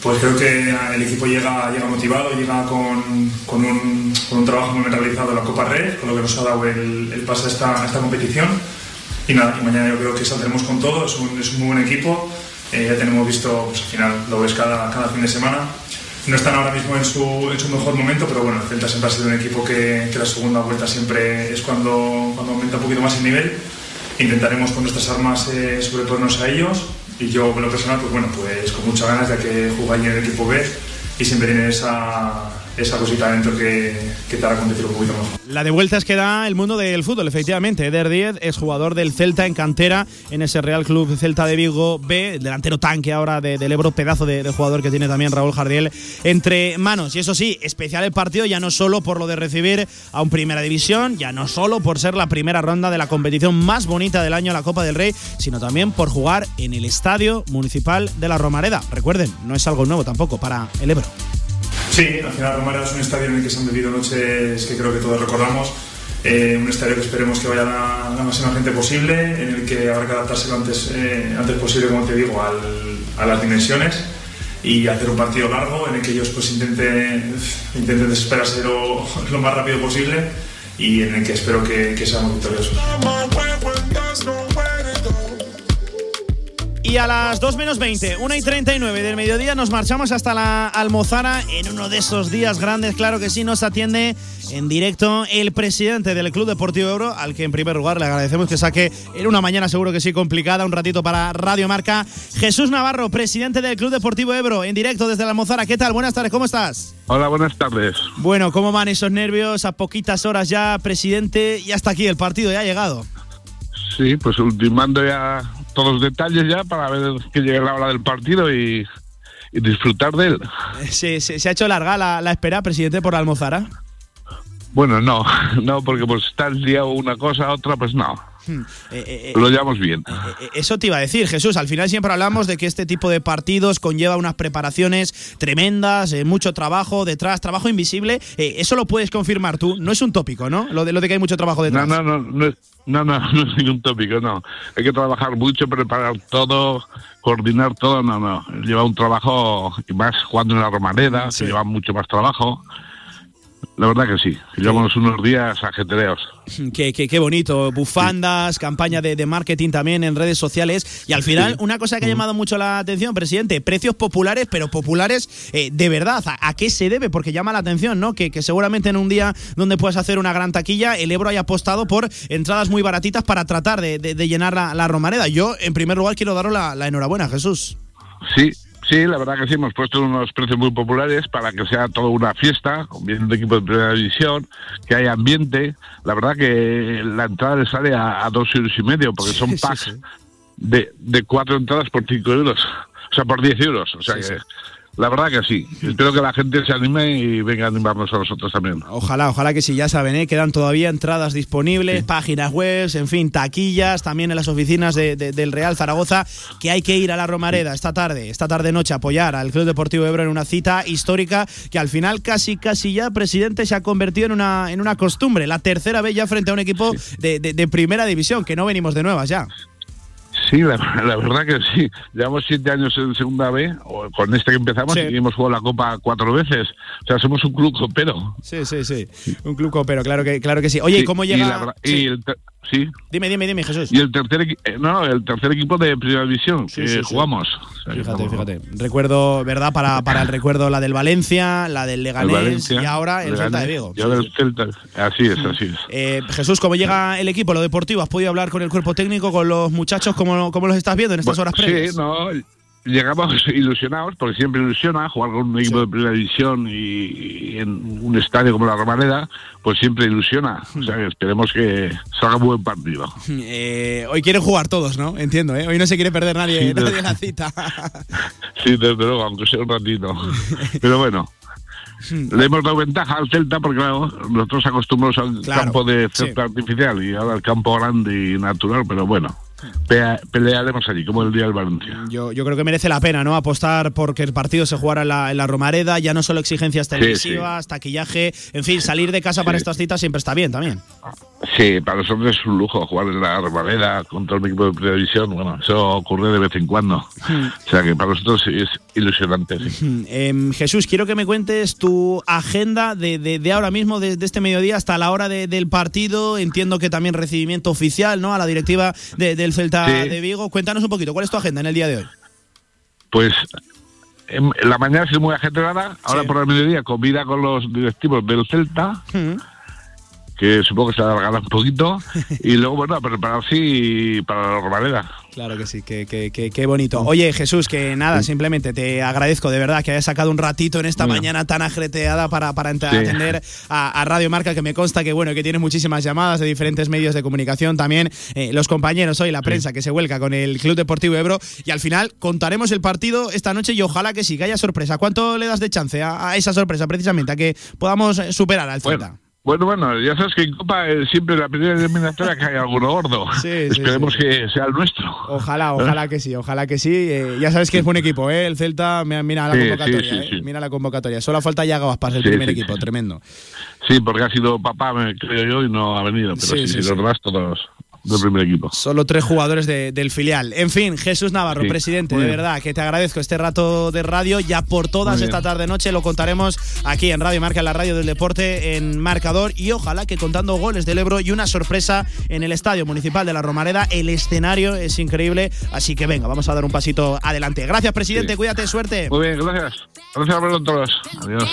S13: Pues creo que el equipo llega, llega motivado, llega con, con, un, con, un, trabajo muy bien realizado en la Copa Red, con lo que nos ha dado el, el a esta, a esta competición. Y nada, y mañana yo creo que saldremos con todo, es un, es un muy buen equipo. Eh, ya tenemos visto, pues al final lo ves cada, cada fin de semana. No están ahora mismo en su, en su mejor momento, pero bueno, el Celta siempre ha sido un equipo que, que la segunda vuelta siempre es cuando, cuando aumenta un poquito más el nivel. Intentaremos con nuestras armas eh, sobreponernos a ellos y yo, en lo personal, pues bueno, pues con muchas ganas ya que jugáis en el equipo B y siempre tiene esa, esa cosita dentro que, te competir un poquito mejor.
S2: La de vueltas que da el mundo del fútbol, efectivamente. Eder Díez es jugador del Celta en cantera en ese Real Club Celta de Vigo B, el delantero tanque ahora de, del Ebro, pedazo de, de, jugador que tiene también Raúl Jardiel entre manos. Y eso sí, especial el partido ya no solo por lo de recibir a un Primera División, ya no solo por ser la primera ronda de la competición más bonita del año, la Copa del Rey, sino también por jugar en el Estadio Municipal de la Romareda. Recuerden, no es algo nuevo tampoco para el Ebro.
S13: Sí, al final Romero es un estadio en el que se han vivido noches que creo que todos recordamos. Eh, un estadio que esperemos que vaya la, la, máxima gente posible, en el que habrá que adaptarse lo antes, eh, antes posible, como te digo, a las dimensiones. y hacer un partido largo en el que ellos pues intenten, intenten desesperarse lo, lo más rápido posible y en el que espero que, que seamos victoriosos.
S2: Y a las 2 menos 20, 1 y 39 del mediodía nos marchamos hasta la Almozara en uno de esos días grandes. Claro que sí, nos atiende en directo el presidente del Club Deportivo Euro, al que en primer lugar le agradecemos que saque en una mañana seguro que sí complicada, un ratito para Radio Marca. Jesús Navarro, presidente del Club Deportivo Ebro, en directo desde la Almozara. ¿Qué tal? Buenas tardes, ¿cómo estás?
S14: Hola, buenas tardes.
S2: Bueno, ¿cómo van esos nervios? A poquitas horas ya, presidente, y hasta aquí el partido ya ha llegado.
S14: Sí, pues ultimando ya todos los detalles ya para ver que llegue la hora del partido y, y disfrutar de él.
S2: ¿Se, se, se ha hecho larga la, la, espera, presidente, por Almozara?
S14: Bueno, no, no, porque pues está el día una cosa, otra, pues no.
S2: Hmm. Eh, eh,
S14: Lo llevamos bien.
S2: Eh, eso te iba a decir, Jesús. Al final siempre hablamos de que este tipo de partidos conlleva unas preparaciones tremendas, eh, mucho trabajo detrás, trabajo invisible. Eh, eso lo puedes confirmar tú. No es un tópico, ¿no? Lo de, lo de que hay mucho trabajo detrás.
S14: No, no, no, no es, no, no, no es ningún tópico, no. Hay que trabajar mucho, preparar todo, coordinar todo, no, no. Lleva un trabajo, y más jugando en la Romareda,
S2: Sí.
S14: que lleva mucho más trabajo. La verdad que sí. Llevamos unos días ajetreos.
S2: Qué, qué, qué bonito. Bufandas, campaña de, de marketing también en redes sociales. Y al final,
S14: Sí.
S2: una cosa que ha llamado mucho la atención, presidente, precios populares, pero populares eh, de verdad. ¿A, a qué se debe? Porque llama la atención, ¿no? Que, que seguramente en un día donde puedas hacer una gran taquilla, el Ebro haya apostado por entradas muy baratitas para tratar de, de- de llenar la, la Romareda. Yo, en primer lugar, quiero daros la, la enhorabuena, Jesús.
S14: Sí, sí, la verdad que sí, hemos puesto unos precios muy populares para que sea toda una fiesta, viendo equipo de primera división, que haya ambiente. La verdad que la entrada le sale a, a dos euros y medio, porque son
S2: Sí,
S14: packs
S2: sí.
S14: De, de cuatro entradas por cinco euros, o sea, por diez euros. O sea que. La verdad que sí. Espero que la gente se anime y venga a animarnos a nosotros también.
S2: Ojalá, ojalá que sí, ya saben, ¿eh? quedan todavía entradas disponibles, páginas web, en fin, taquillas, también en las oficinas de- de- del Real Zaragoza, que hay que ir a la Romareda esta tarde, esta tarde noche, a apoyar al Club Deportivo Ebro en una cita histórica que al final casi, casi ya, presidente, se ha convertido en una, en una costumbre, la tercera vez ya frente a un equipo de, de- de primera división, que no venimos de nuevas ya.
S14: Sí, la, la verdad que sí. Llevamos siete años en segunda B, o con este que empezamos,
S2: Sí.
S14: y hemos jugado la Copa cuatro veces. O sea, somos un club copero.
S2: Sí, sí, sí, un club copero, claro que, claro que sí. Oye, ¿y
S14: Sí,
S2: cómo
S14: y
S2: llega...?
S14: la y
S2: Sí.
S14: el ter- sí.
S2: Dime, dime, dime, Jesús.
S14: Y el tercer, eh, no, el tercer equipo de primera división que
S2: sí,
S14: jugamos.
S2: Fíjate, fíjate. Recuerdo, ¿verdad? Para, para el recuerdo la del Valencia, la del
S14: el
S2: Leganés
S14: Valencia,
S2: y ahora el Celta de Vigo.
S14: Y ahora el Celta. Así es, así es.
S2: Eh, Jesús, ¿cómo llega el equipo, lo deportivo? ¿Has podido hablar con el cuerpo técnico, con los muchachos? ¿Cómo, cómo los estás viendo en estas
S14: Bueno,
S2: horas previas?
S14: Sí, no, llegamos ilusionados, porque siempre ilusiona jugar con un equipo de primera división y, y en un estadio como la Romareda, pues siempre ilusiona. O sea, que esperemos que salga un buen partido.
S2: Eh, hoy quieren jugar todos, ¿no? Entiendo, ¿eh? Hoy no se quiere perder nadie,
S14: Sí,
S2: nadie
S14: no.
S2: la cita.
S14: Sí, desde luego, aunque sea un ratito. Pero bueno. Le hemos dado ventaja al Celta porque claro, nosotros acostumbramos al
S2: Claro,
S14: campo de
S2: sí.
S14: Celta artificial y ahora al campo grande y natural, pero bueno, pelearemos allí, como el día del Valencia.
S2: Yo, yo creo que merece la pena, ¿no? Apostar porque el partido se jugara en la, en la Romareda, ya no solo exigencias televisivas, taquillaje, en fin, salir de casa para estas citas siempre está bien también.
S14: Sí, para nosotros es un lujo jugar en la Romareda contra un equipo de división. Bueno, eso ocurre de vez en cuando. O sea que para nosotros es ilusionante. sí.
S2: Em, Jesús, quiero que me cuentes tu agenda de, de- de ahora mismo, de, de este mediodía hasta la hora de- del partido. Entiendo que también recibimiento oficial, ¿no? A la directiva de- del Celta
S14: Sí.
S2: de Vigo. Cuéntanos un poquito, ¿cuál es tu agenda en el día de hoy?
S14: Pues en, en la mañana es muy ajetreada, ahora por el mediodía comida con los directivos del Celta, que supongo que se alargará un poquito, y luego, bueno, a prepararse para la Romareda.
S2: Claro que sí, que, que- que- qué bonito. Oye, Jesús, que nada, simplemente te agradezco de verdad que hayas sacado un ratito en esta
S14: Mm.
S2: mañana tan ajreteada para, para
S14: Sí.
S2: atender a, a Radio Marca, que me consta que bueno, que tienes muchísimas llamadas de diferentes medios de comunicación, también eh, los compañeros hoy, la prensa que se vuelca con el Club Deportivo Ebro, y al final contaremos el partido esta noche y ojalá que sí, que haya sorpresa. ¿Cuánto le das de chance a, a esa sorpresa, precisamente, a que podamos superar al Celta?
S14: Bueno, bueno, ya sabes que en Copa eh, siempre la primera eliminatoria cae alguno gordo.
S2: sí,
S14: Esperemos
S2: sí.
S14: que sea el nuestro.
S2: Ojalá, ojalá que sí, ojalá que sí. Eh, ya sabes que es buen equipo, ¿eh? El Celta, mira, mira la
S14: Sí,
S2: convocatoria,
S14: sí, sí,
S2: ¿eh?
S14: sí.
S2: Mira la convocatoria. Solo falta ya Aspas, el
S14: Sí,
S2: primer
S14: sí,
S2: equipo,
S14: sí.
S2: tremendo.
S14: Sí, porque ha sido papá, creo yo, y no ha venido, pero
S2: Sí,
S14: sí,
S2: sí,
S14: sí,
S2: sí.
S14: los demás todos del primer equipo.
S2: Solo tres jugadores de- del filial. En fin, Jesús Navarro,
S14: Sí,
S2: presidente,
S14: muy
S2: de
S14: bien.
S2: verdad que te agradezco este rato de radio. Ya por todas esta tarde-noche lo contaremos aquí en Radio Marca, en la radio del deporte, en marcador. Y ojalá que contando goles del Ebro y una sorpresa en el Estadio Municipal de la Romareda. El escenario es increíble. Así que venga, vamos a dar un pasito adelante. Gracias, presidente.
S14: Sí.
S2: Cuídate, suerte.
S14: Muy bien, gracias. Gracias a verlos todos. Adiós.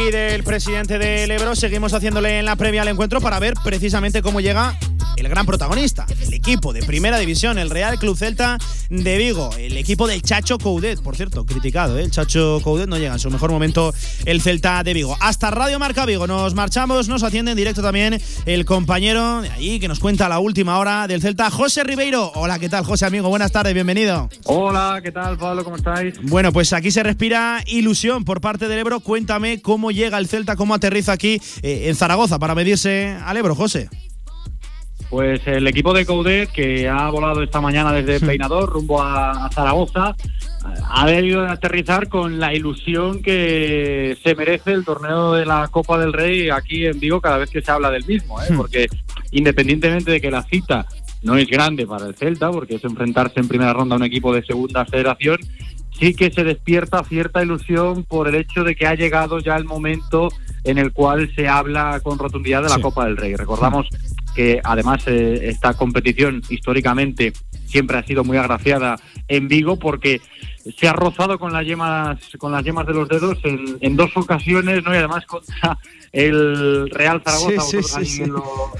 S2: Y del presidente del Ebro seguimos haciéndole en la previa al encuentro para ver precisamente cómo llega el gran protagonista, el equipo de primera división, el Real Club Celta de Vigo, el equipo del Chacho Coudet, por cierto, criticado, ¿eh? el Chacho Coudet no llega en su mejor momento el Celta de Vigo. Hasta Radio Marca Vigo, nos marchamos, nos atiende en directo también el compañero de allí que nos cuenta la última hora del Celta, José Ribeiro. Hola, ¿qué tal, José amigo? Buenas tardes, bienvenido.
S15: Hola, ¿qué tal, Pablo? ¿Cómo estáis?
S2: Bueno, pues aquí se respira ilusión por parte del Ebro. Cuéntame cómo llega el Celta, cómo aterriza aquí eh, en Zaragoza para medirse al Ebro, José.
S15: Pues el equipo de Coudet, que ha volado esta mañana desde Peinador rumbo a, Zaragoza, ha debido de aterrizar con la ilusión que se merece el torneo de la Copa del Rey aquí en Vigo cada vez que se habla del mismo, ¿eh? porque independientemente de que la cita no es grande para el Celta, porque es enfrentarse en primera ronda a un equipo de segunda federación, sí que se despierta cierta ilusión por el hecho de que ha llegado ya el momento en el cual se habla con rotundidad de la
S16: Sí.
S15: Copa del Rey. Recordamos que además eh, esta competición históricamente siempre ha sido muy agraciada en Vigo porque se ha rozado con las yemas con las yemas de los dedos en, en dos ocasiones, ¿no? Y además contra el Real Zaragoza,
S2: Sí, sí,
S15: vosotros.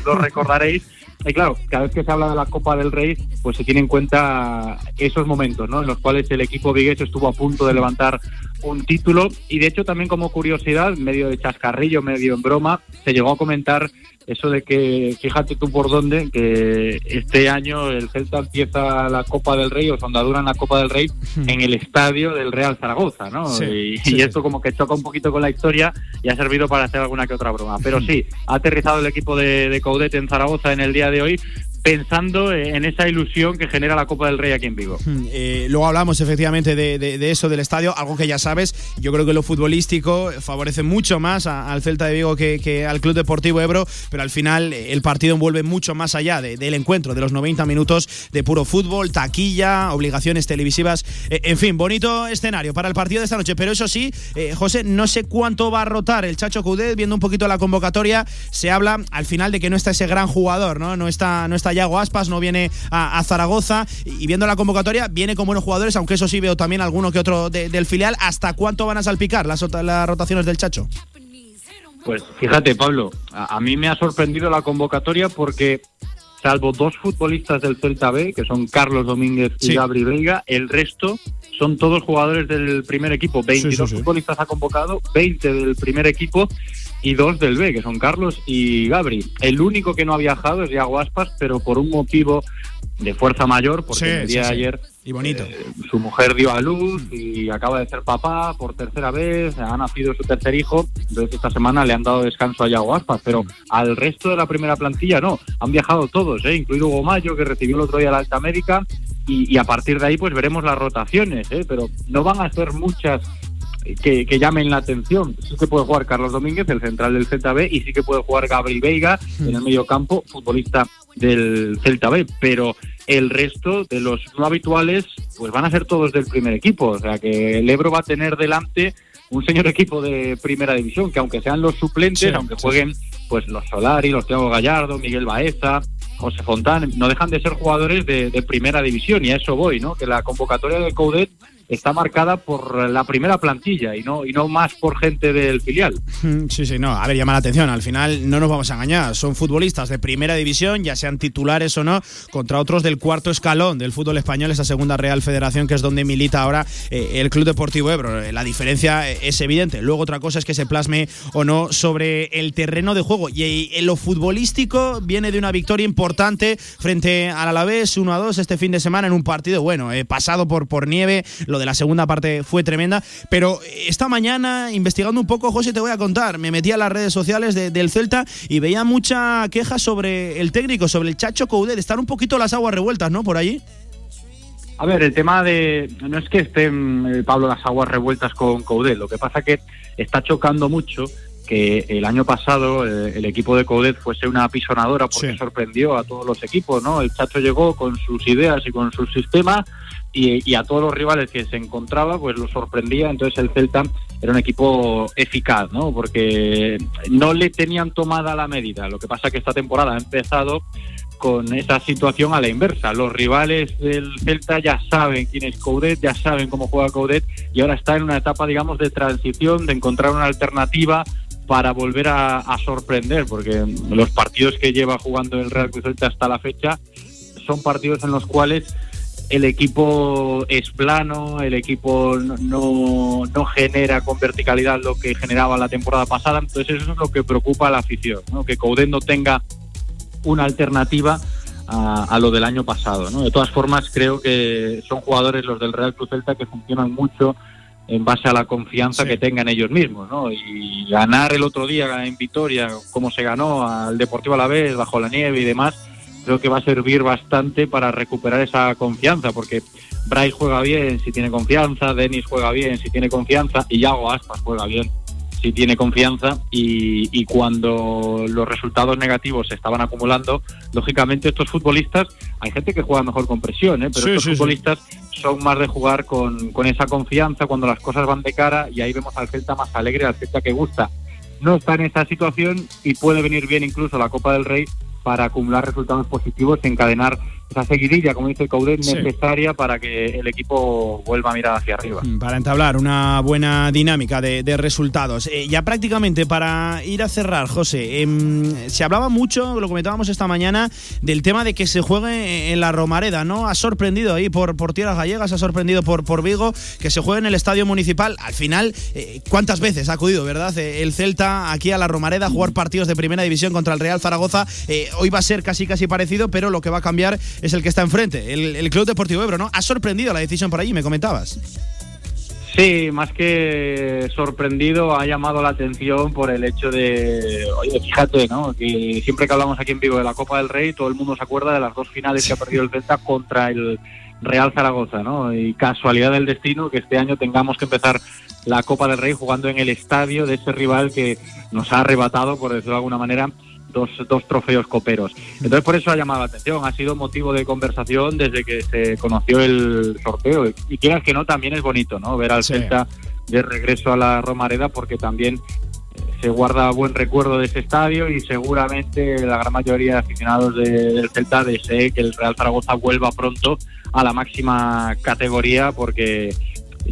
S15: Lo, lo recordaréis. Y claro, cada vez que se habla de la Copa del Rey, pues se tiene en cuenta esos momentos, ¿no? En los cuales el equipo vigués estuvo a punto de levantar un título y de hecho también como curiosidad, medio de chascarrillo, medio en broma, se llegó a comentar eso de que, fíjate tú por dónde, que este año el Celta empieza la Copa del Rey o su andadura en la Copa del Rey en el estadio del Real Zaragoza, ¿no?
S2: Sí,
S15: y,
S2: sí,
S15: y esto como que choca un poquito con la historia y ha servido para hacer alguna que otra broma. Pero sí, ha aterrizado el equipo de, de Coudet en Zaragoza en el día de hoy pensando en esa ilusión que genera la Copa del Rey aquí en Vigo.
S2: Eh, luego hablamos efectivamente de, de- eso del estadio, algo que ya sabes. Yo creo que lo futbolístico favorece mucho más al Celta de Vigo que, que al Club Deportivo Ebro, pero al final eh, el partido envuelve mucho más allá de- del encuentro, de los 90 minutos de puro fútbol, taquilla, obligaciones televisivas. Eh, en fin, bonito escenario para el partido de esta noche. Pero eso sí, José, no sé cuánto va a rotar el Chacho Coudet, viendo un poquito la convocatoria. Se habla al final de que no está ese gran jugador, ¿no? No está, no está Yago Aspas, no viene a, a Zaragoza. Y, y viendo la convocatoria, viene con buenos jugadores, aunque eso sí veo también alguno que otro de- del filial. ¿Hasta cuánto van a salpicar las, las rotaciones del Chacho?
S15: Pues fíjate, Pablo, a, a mí me ha sorprendido la convocatoria porque, salvo dos futbolistas del Celta B, que son Carlos Domínguez y. Gabri Veiga, el resto son todos jugadores del primer equipo. 22
S2: sí, sí.
S15: futbolistas ha convocado, 20 del primer equipo y dos del B, que son Carlos y Gabri. El único que no ha viajado es Iago Aspas, pero por un motivo de fuerza mayor, porque
S2: Sí,
S15: el día
S2: sí.
S15: de ayer
S2: Y bonito.
S15: eh, su mujer dio a luz y acaba de ser papá por tercera vez, ha nacido su tercer hijo, entonces esta semana le han dado descanso a Yago Aspas, pero al resto de la primera plantilla no, han viajado todos, ¿eh? incluido Hugo Mayo, que recibió el otro día la Alta América, y, y a partir de ahí pues veremos las rotaciones, ¿eh? pero no van a ser muchas que, que llamen la atención. Sí que puede jugar Carlos Domínguez, el central del Celta B, y sí que puede jugar Gabriel Veiga en el medio campo, futbolista del Celta B, pero el resto de los no habituales pues van a ser todos del primer equipo, o sea que el Ebro va a tener delante un señor equipo de primera división, que aunque sean los suplentes,
S2: Sí,
S15: aunque jueguen pues los Solari, los Thiago Gallardo, Miguel Baeza, José Fontán, no dejan de ser jugadores de, de primera división y a eso voy, ¿no? Que la convocatoria del Coudet está marcada por la primera plantilla y no y no más por gente del filial.
S2: Sí, sí, no. A ver, llama la atención. Al final no nos vamos a engañar. Son futbolistas de primera división, ya sean titulares o no, contra otros del cuarto escalón del fútbol español, esa segunda Real Federación, que es donde milita ahora eh, el Club Deportivo Ebro. Eh, La diferencia eh, es evidente. Luego otra cosa es que se plasme o no sobre el terreno de juego. Y en lo futbolístico viene de una victoria importante frente al Alavés 1 a 2 este fin de semana en un partido, bueno, pasado por, por nieve. Lo de la segunda parte fue tremenda. Pero esta mañana, investigando un poco, José, te voy a contar. Me metí a las redes sociales de- del Celta y veía mucha queja sobre el técnico, sobre el Chacho Coudet. Están un poquito las aguas revueltas, ¿no? Por allí.
S15: A ver, el tema de. No es que estén, eh, Pablo, las aguas revueltas con Coudet. Lo que pasa que está chocando mucho que el año pasado eh, el equipo de Coudet fuese una apisonadora porque sorprendió a todos los equipos, ¿no? El Chacho llegó con sus ideas y con su sistema y, a todos los rivales que se encontraba pues lo sorprendía, entonces el Celta era un equipo eficaz, ¿no? Porque no le tenían tomada la medida, lo que pasa que esta temporada ha empezado con esa situación a la inversa. Los rivales del Celta ya saben quién es Coudet, ya saben cómo juega Coudet y ahora está en una etapa, digamos, de transición, de encontrar una alternativa para volver a, sorprender, porque los partidos que lleva jugando el Real Cruz Celta hasta la fecha son partidos en los cuales el equipo es plano, el equipo no, no genera con verticalidad lo que generaba la temporada pasada, entonces eso es lo que preocupa a la afición, ¿no? que Coudet no tenga una alternativa a, lo del año pasado. ¿no? De todas formas, creo que son jugadores los del Real Cruz Celta que funcionan mucho en base a la confianza que tengan ellos mismos. ¿no? Y ganar el otro día en Vitoria, como se ganó al Deportivo a la vez, bajo la nieve y demás, creo que va a servir bastante para recuperar esa confianza, porque Bryce juega bien si tiene confianza, Denis juega bien si tiene confianza y Yago Aspas juega bien si tiene confianza y, cuando los resultados negativos se estaban acumulando, lógicamente estos futbolistas, hay gente que juega mejor con presión, ¿eh? pero estos futbolistas son más de jugar con, con esa confianza cuando las cosas van de cara y ahí vemos al Celta más alegre, al Celta que gusta. No está en esa situación y puede venir bien incluso la Copa del Rey para acumular resultados positivos encadenar esa seguidilla, como dice Coudet, necesaria para que el equipo vuelva a mirar hacia arriba.
S2: Mm, para entablar una buena dinámica de, resultados. Eh, ya prácticamente para ir a cerrar, José, em, se hablaba mucho, lo comentábamos esta mañana, del tema de que se juegue en la Romareda, ¿no? Ha sorprendido ahí por, por tierras gallegas, ha sorprendido por, por Vigo, que se juegue en el estadio municipal. Al final, eh, ¿cuántas veces ha acudido, verdad? Eh, el Celta aquí a la Romareda a jugar partidos de primera división contra el Real Zaragoza. hoy va a ser casi casi parecido, pero lo que va a cambiar es el que está enfrente, el, Club Deportivo Ebro, ¿no? Ha sorprendido la decisión por allí, me comentabas.
S15: Sí, más que sorprendido, ha llamado la atención por el hecho de, oye, fíjate, ¿no? Que siempre que hablamos aquí en vivo de la Copa del Rey, todo el mundo se acuerda de las dos finales que ha perdido el Celta contra el Real Zaragoza, ¿no? Y casualidad del destino que este año tengamos que empezar la Copa del Rey jugando en el estadio de ese rival que nos ha arrebatado, por decirlo de alguna manera, dos, dos trofeos coperos. Entonces por eso ha llamado la atención, ha sido motivo de conversación desde que se conoció el sorteo. Y quieras que no, también es bonito, ¿no? Ver al Celta de regreso a la Romareda porque también eh, se guarda buen recuerdo de ese estadio y seguramente la gran mayoría de aficionados del Celta desee que el Real Zaragoza vuelva pronto a la máxima categoría porque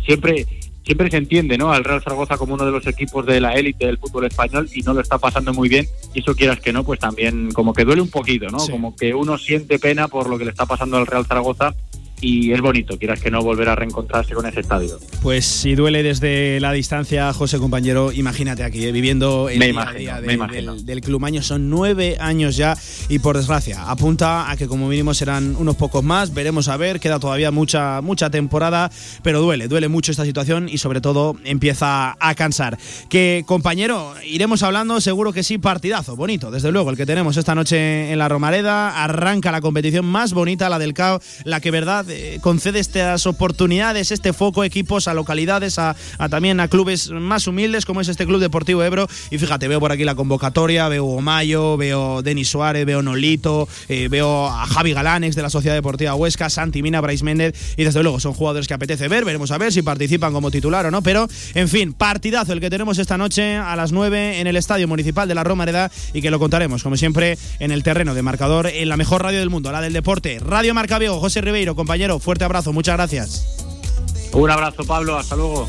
S15: siempre siempre se entiende ¿no? al Real Zaragoza como uno de los equipos de la élite del fútbol español y no lo está pasando muy bien. Y eso quieras que no, pues también como que duele un poquito, ¿no? Como que uno siente pena por lo que le está pasando al Real Zaragoza y es bonito, quieras que no, volver a reencontrarse con ese estadio.
S2: Pues si duele desde la distancia, José compañero, imagínate aquí, eh, viviendo el día, del, del, club año, son nueve años ya y por desgracia apunta a que como mínimo serán unos pocos más, veremos a ver, queda todavía mucha, mucha temporada, pero duele, duele mucho esta situación y sobre todo empieza a cansar. Que compañero, iremos hablando, seguro que sí, partidazo, bonito, desde luego, el que tenemos esta noche en la Romareda, arranca la competición más bonita, la del CAO, la que verdad concede estas oportunidades, este foco, equipos a localidades, a, también a clubes más humildes como es este Club Deportivo Ebro. Y fíjate, veo por aquí la convocatoria, veo Omayo, veo Denis Suárez, veo Nolito, eh, veo a Javi Galanex de la Sociedad Deportiva Huesca, Santi Mina, Brais Méndez y desde luego son jugadores que apetece ver, veremos a ver si participan como titular o no, pero en fin, partidazo el que tenemos esta noche a las 9 en el Estadio Municipal de la Romareda y que lo contaremos como siempre en el terreno de marcador en la mejor radio del mundo, la del deporte, Radio Marca Vigo, José Ribeiro, compañero fuerte abrazo, muchas gracias.
S15: Un abrazo, Pablo, hasta luego.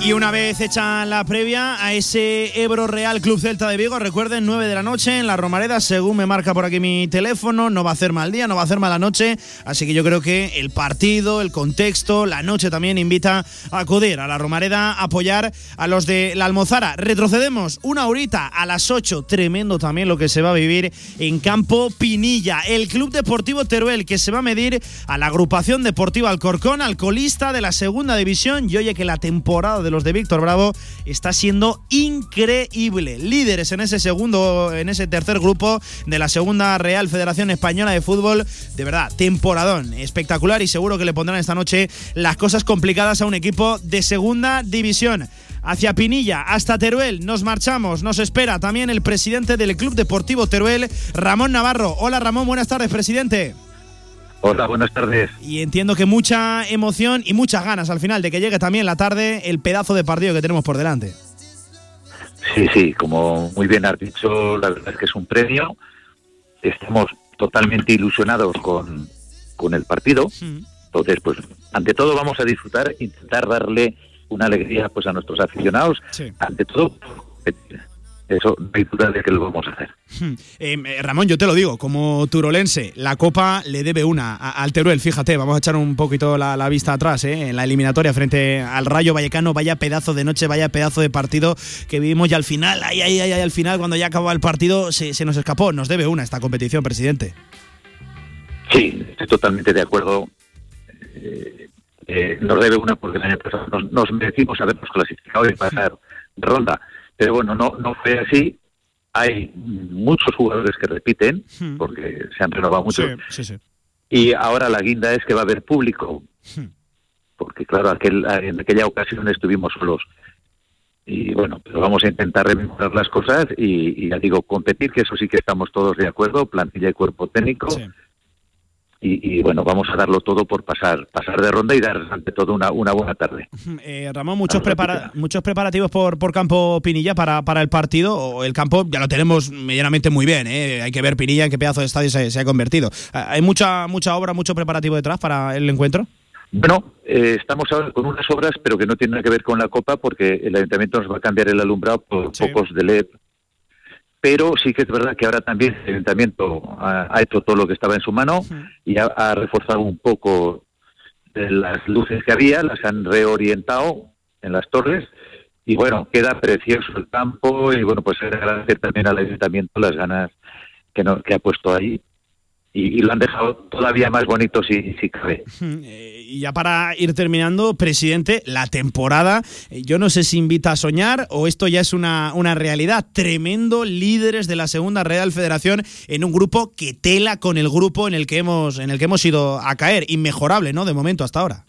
S2: Y una vez hecha la previa a ese Ebro Real Club Celta de Vigo, recuerden, 9 de la noche en la Romareda, según me marca por aquí mi teléfono, no va a hacer mal día, no va a hacer mala noche, así que yo creo que el partido, el contexto, la noche también invita a acudir a la Romareda a apoyar a los de la Almozara. Retrocedemos una horita a las 8, tremendo también lo que se va a vivir en Campo Pinilla, el Club Deportivo Teruel que se va a medir a la agrupación deportiva Alcorcón, alcoholista de la segunda división y oye que la temporada de de los de Víctor Bravo está siendo increíble. Líderes en ese segundo, en ese tercer grupo de la segunda Real Federación Española de Fútbol. De verdad, temporadón espectacular y seguro que le pondrán esta noche las cosas complicadas a un equipo de segunda división hacia Pinilla, hasta Teruel. Nos marchamos, nos espera también el presidente del Club Deportivo Teruel, Ramón Navarro. Hola Ramón, buenas tardes, presidente.
S16: Hola, buenas tardes.
S2: Y entiendo que mucha emoción y muchas ganas al final de que llegue también la tarde el pedazo de partido que tenemos por delante.
S16: Sí, sí, como muy bien has dicho, la verdad es que es un premio. Estamos totalmente ilusionados con, con el partido. Entonces, pues, ante todo vamos a disfrutar, intentar darle una alegría pues a nuestros aficionados. Ante todo, hay duda de que lo vamos a hacer.
S2: Eh, eh, Ramón, yo te lo digo, como turolense, la Copa le debe una al Teruel, fíjate, vamos a echar un poquito la, vista atrás, ¿eh? en la eliminatoria frente al Rayo Vallecano, vaya pedazo de noche, vaya pedazo de partido que vivimos ya al final, ahí, ahí, ahí, al final, cuando ya acabó el partido, se, nos escapó, nos debe una esta competición, presidente.
S16: Sí, estoy totalmente de acuerdo. nos debe una porque el año pasado nos, nos merecimos habernos clasificado y pasar ronda pero bueno, no, no fue así. Hay muchos jugadores que repiten, hmm. porque se han renovado mucho. Y ahora la guinda es que va a haber público, hmm. porque claro, aquel, en aquella ocasión estuvimos solos. Y bueno, pero vamos a intentar rememorar las cosas y, y, ya digo, competir, que eso sí que estamos todos de acuerdo, plantilla y cuerpo técnico y, bueno, vamos a darlo todo por pasar pasar de ronda y dar ante todo una, una buena tarde.
S2: Eh, Ramón, muchos, prepara muchos preparativos por, por campo Pinilla para, para el partido. O el campo ya lo tenemos medianamente muy bien. ¿eh? Hay que ver Pinilla en qué pedazo de estadio se, ha convertido. Eh, ¿Hay mucha, mucha obra, mucho preparativo detrás para el encuentro?
S16: Bueno, eh, estamos ahora con unas obras, pero que no tienen nada que ver con la Copa, porque el Ayuntamiento nos va a cambiar el alumbrado por pocos de LED pero sí que es verdad que ahora también el ayuntamiento ha, hecho todo lo que estaba en su mano y ha, reforzado un poco las luces que había, las han reorientado en las torres y bueno, queda precioso el campo y bueno, pues agradecer también al ayuntamiento las ganas que, no, que ha puesto ahí y, lo han dejado todavía más bonito si, si cabe.
S2: Eh, y ya para ir terminando, presidente, la temporada, eh, yo no sé si invita a soñar o esto ya es una, una realidad. Tremendo líderes de la segunda Real Federación en un grupo que tela con el grupo en el que hemos, en el que hemos ido a caer. Inmejorable, ¿no? De momento hasta ahora.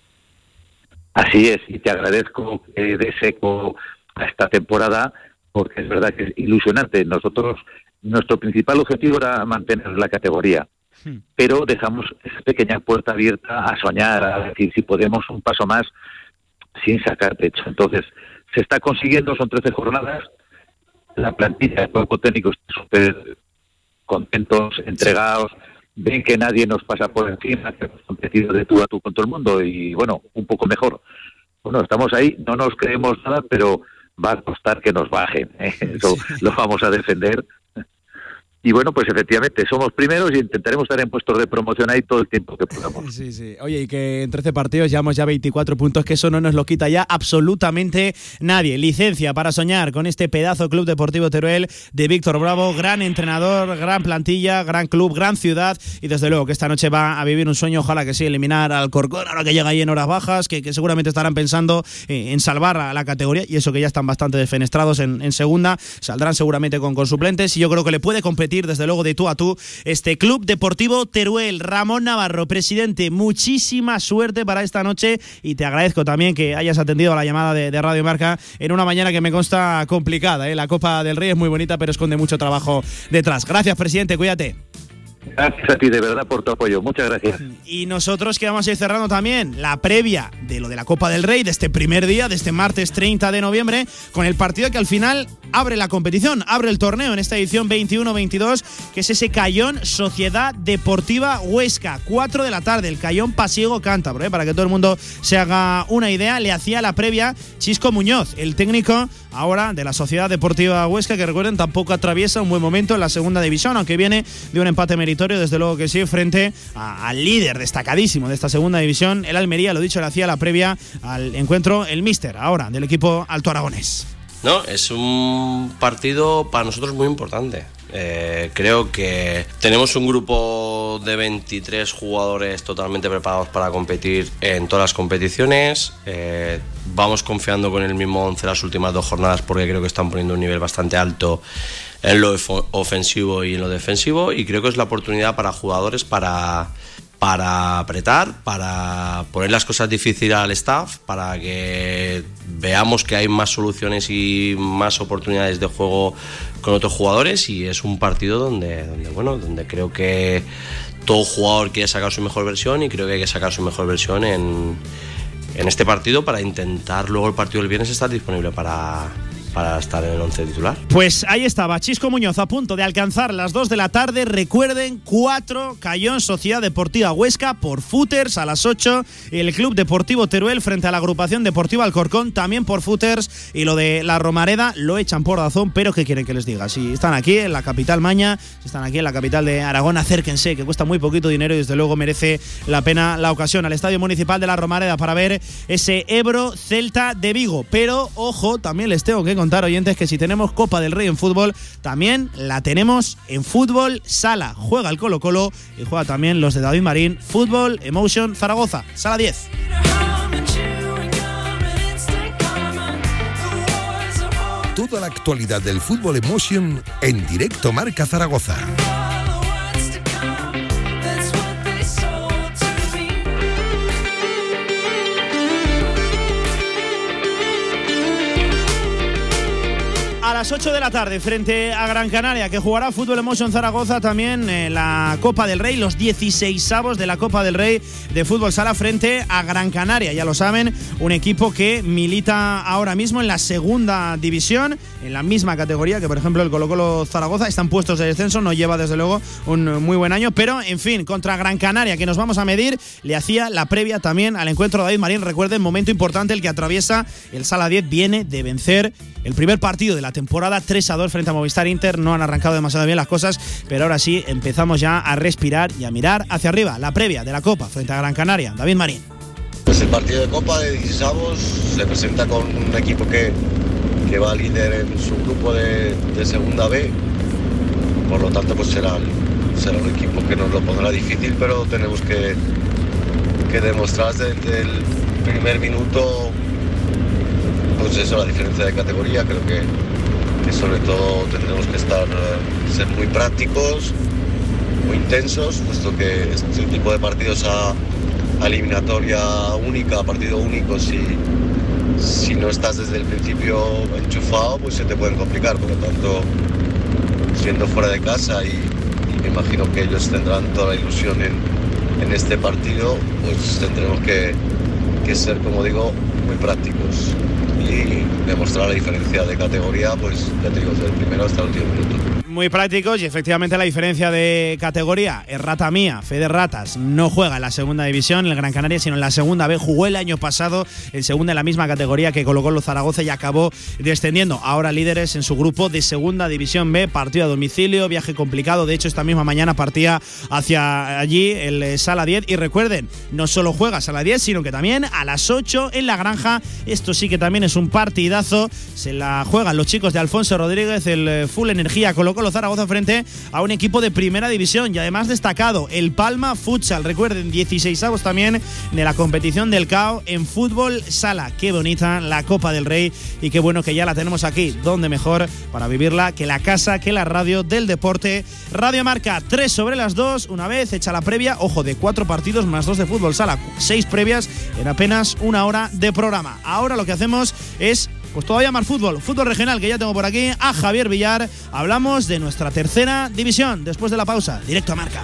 S16: Así es, y te agradezco que de seco a esta temporada, porque es verdad que es ilusionante. Nosotros, nuestro principal objetivo era mantener la categoría. Pero dejamos esa pequeña puerta abierta a soñar, a decir si podemos un paso más sin sacar techo. Entonces, se está consiguiendo, son 13 jornadas, la plantilla de cuerpo técnico está súper contentos, entregados, ven que nadie nos pasa por encima, que hemos competido de tú a tú con todo el mundo y bueno, un poco mejor. Bueno, estamos ahí, no nos creemos nada, pero va a costar que nos bajen. ¿eh? Eso lo vamos a defender y bueno, pues efectivamente, somos primeros y intentaremos estar en puestos de promoción ahí todo el tiempo que podamos.
S2: Sí, sí. Oye, y que en 13 partidos llevamos ya 24 puntos, que eso no nos lo quita ya absolutamente nadie. Licencia para soñar con este pedazo Club Deportivo Teruel de Víctor Bravo, gran entrenador, gran plantilla, gran club, gran ciudad. Y desde luego que esta noche va a vivir un sueño, ojalá que sí, eliminar al Corcón, ahora que llega ahí en horas bajas, que, seguramente estarán pensando eh, en salvar a la categoría, y eso que ya están bastante defenestrados en, segunda, saldrán seguramente con, con suplentes, y yo creo que le puede competir desde luego de tú a tú este Club Deportivo Teruel. Ramón Navarro, presidente, muchísima suerte para esta noche y te agradezco también que hayas atendido a la llamada de, Radio Marca en una mañana que me consta complicada. ¿eh? La Copa del Rey es muy bonita, pero esconde mucho trabajo detrás. Gracias, presidente, cuídate.
S16: Gracias a ti, de verdad, por tu apoyo. Muchas gracias.
S2: Y nosotros que vamos a ir cerrando también la previa de lo de la Copa del Rey, de este primer día, de este martes 30 de noviembre, con el partido que al final abre la competición, abre el torneo en esta edición 21-22, que es ese Cayón Sociedad Deportiva Huesca. 4 de la tarde, el Cayón Pasiego Cántabro, ¿eh? para que todo el mundo se haga una idea. Le hacía la previa Chisco Muñoz, el técnico ahora de la Sociedad Deportiva Huesca, que recuerden tampoco atraviesa un buen momento en la segunda división, aunque viene de un empate meritorio, desde luego que sí, frente al líder destacadísimo de esta segunda división, el Almería, lo dicho, le hacía la previa al encuentro el Mister, ahora del equipo Alto Aragonés.
S17: No, es un partido para nosotros muy importante. Eh, creo que tenemos un grupo de 23 jugadores totalmente preparados para competir en todas las competiciones. Eh, vamos confiando con el mismo 11 las últimas dos jornadas porque creo que están poniendo un nivel bastante alto en lo ofensivo y en lo defensivo y creo que es la oportunidad para jugadores para para apretar, para poner las cosas difíciles al staff, para que veamos que hay más soluciones y más oportunidades de juego con otros jugadores y es un partido donde, donde bueno, donde creo que todo jugador quiere sacar su mejor versión y creo que hay que sacar su mejor versión en, en este partido para intentar luego el partido del viernes estar disponible para, para estar en el 11 titular.
S2: Pues ahí estaba, Chisco Muñoz a punto de alcanzar las 2 de la tarde. Recuerden, 4, Cayón Sociedad Deportiva Huesca por footers a las 8. El Club Deportivo Teruel frente a la agrupación deportiva Alcorcón también por footers. Y lo de la Romareda lo echan por razón, pero ¿qué quieren que les diga? Si están aquí en la capital Maña, si están aquí en la capital de Aragón, acérquense, que cuesta muy poquito dinero y desde luego merece la pena la ocasión al Estadio Municipal de la Romareda para ver ese Ebro Celta de Vigo. Pero ojo, también les tengo que contar, oyentes, que si tenemos Copa del Rey en fútbol, también la tenemos en fútbol sala. Juega el Colo Colo y juega también los de David Marín, Fútbol Emotion Zaragoza, sala 10.
S1: Toda la actualidad del fútbol emotion en directo Marca Zaragoza.
S2: A las 8 de la tarde frente a Gran Canaria, que jugará Fútbol Emotion Zaragoza también en la Copa del Rey, los 16 avos de la Copa del Rey de Fútbol Sala frente a Gran Canaria. Ya lo saben, un equipo que milita ahora mismo en la segunda división, en la misma categoría que, por ejemplo, el Colo Colo Zaragoza. Están puestos de descenso, no lleva desde luego un muy buen año, pero en fin, contra Gran Canaria, que nos vamos a medir, le hacía la previa también al encuentro de David Marín. Recuerden, momento importante el que atraviesa el Sala 10, viene de vencer el primer partido de la temporada 3 a 2 frente a Movistar Inter. No han arrancado demasiado bien las cosas, pero ahora sí empezamos ya a respirar y a mirar hacia arriba. La previa de la Copa frente a Gran Canaria. David Marín.
S18: Pues el partido de Copa de 16 se presenta con un equipo que, que va líder en su grupo de, de segunda B. Por lo tanto, pues será, será un equipo que nos lo pondrá difícil, pero tenemos que, que demostrar desde el primer minuto pues eso, la diferencia de categoría, creo que, que sobre todo tendremos que estar, eh, ser muy prácticos, muy intensos, puesto que este tipo de partidos a, a eliminatoria única, a partido único, si, si no estás desde el principio enchufado, pues se te pueden complicar, por lo tanto, siendo fuera de casa y, y me imagino que ellos tendrán toda la ilusión en, en este partido, pues tendremos que, que ser, como digo, muy prácticos y demostrar la diferencia de categoría, pues ya te desde el primero hasta el último minuto.
S2: Muy prácticos y efectivamente la diferencia de categoría es rata mía, Fede Ratas, no juega en la segunda división, en el Gran Canaria, sino en la segunda B. Jugó el año pasado en segunda en la misma categoría que colocó los Zaragoza y acabó descendiendo. Ahora líderes en su grupo de segunda división B, partido a domicilio, viaje complicado. De hecho, esta misma mañana partía hacia allí el eh, Sala 10. Y recuerden, no solo juega Sala 10, sino que también a las 8 en la granja. Esto sí que también es un partidazo. Se la juegan los chicos de Alfonso Rodríguez, el eh, Full Energía colocó los Zaragoza frente a un equipo de primera división y además destacado, el Palma Futsal. Recuerden, 16 avos también de la competición del CAO en fútbol sala. Qué bonita la Copa del Rey y qué bueno que ya la tenemos aquí. Donde mejor para vivirla que la casa, que la radio del deporte. Radio Marca 3 sobre las 2, una vez hecha la previa, ojo, de cuatro partidos más dos de fútbol sala. Seis previas en apenas una hora de programa. Ahora lo que hacemos es pues todavía más fútbol, fútbol regional que ya tengo por aquí a Javier Villar. Hablamos de nuestra tercera división después de la pausa, directo a marca.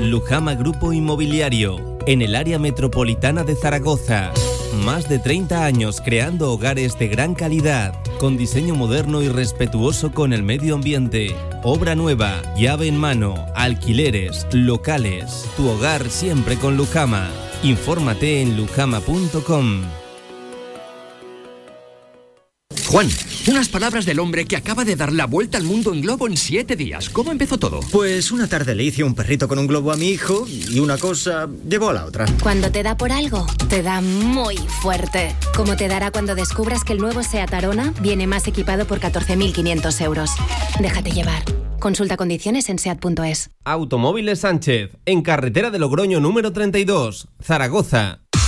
S3: Lujama Grupo Inmobiliario, en el área metropolitana de Zaragoza. Más de 30 años creando hogares de gran calidad, con diseño moderno y respetuoso con el medio ambiente. Obra nueva, llave en mano, alquileres, locales. Tu hogar siempre con Lujama. Infórmate en lujama.com.
S19: Juan, unas palabras del hombre que acaba de dar la vuelta al mundo en globo en siete días. ¿Cómo empezó todo?
S20: Pues una tarde le hice un perrito con un globo a mi hijo y una cosa llevó a la otra.
S21: Cuando te da por algo, te da muy fuerte. Como te dará cuando descubras que el nuevo SEAT Arona viene más equipado por 14.500 euros. Déjate llevar. Consulta condiciones en SEAT.es.
S3: Automóviles Sánchez, en carretera de Logroño número 32, Zaragoza.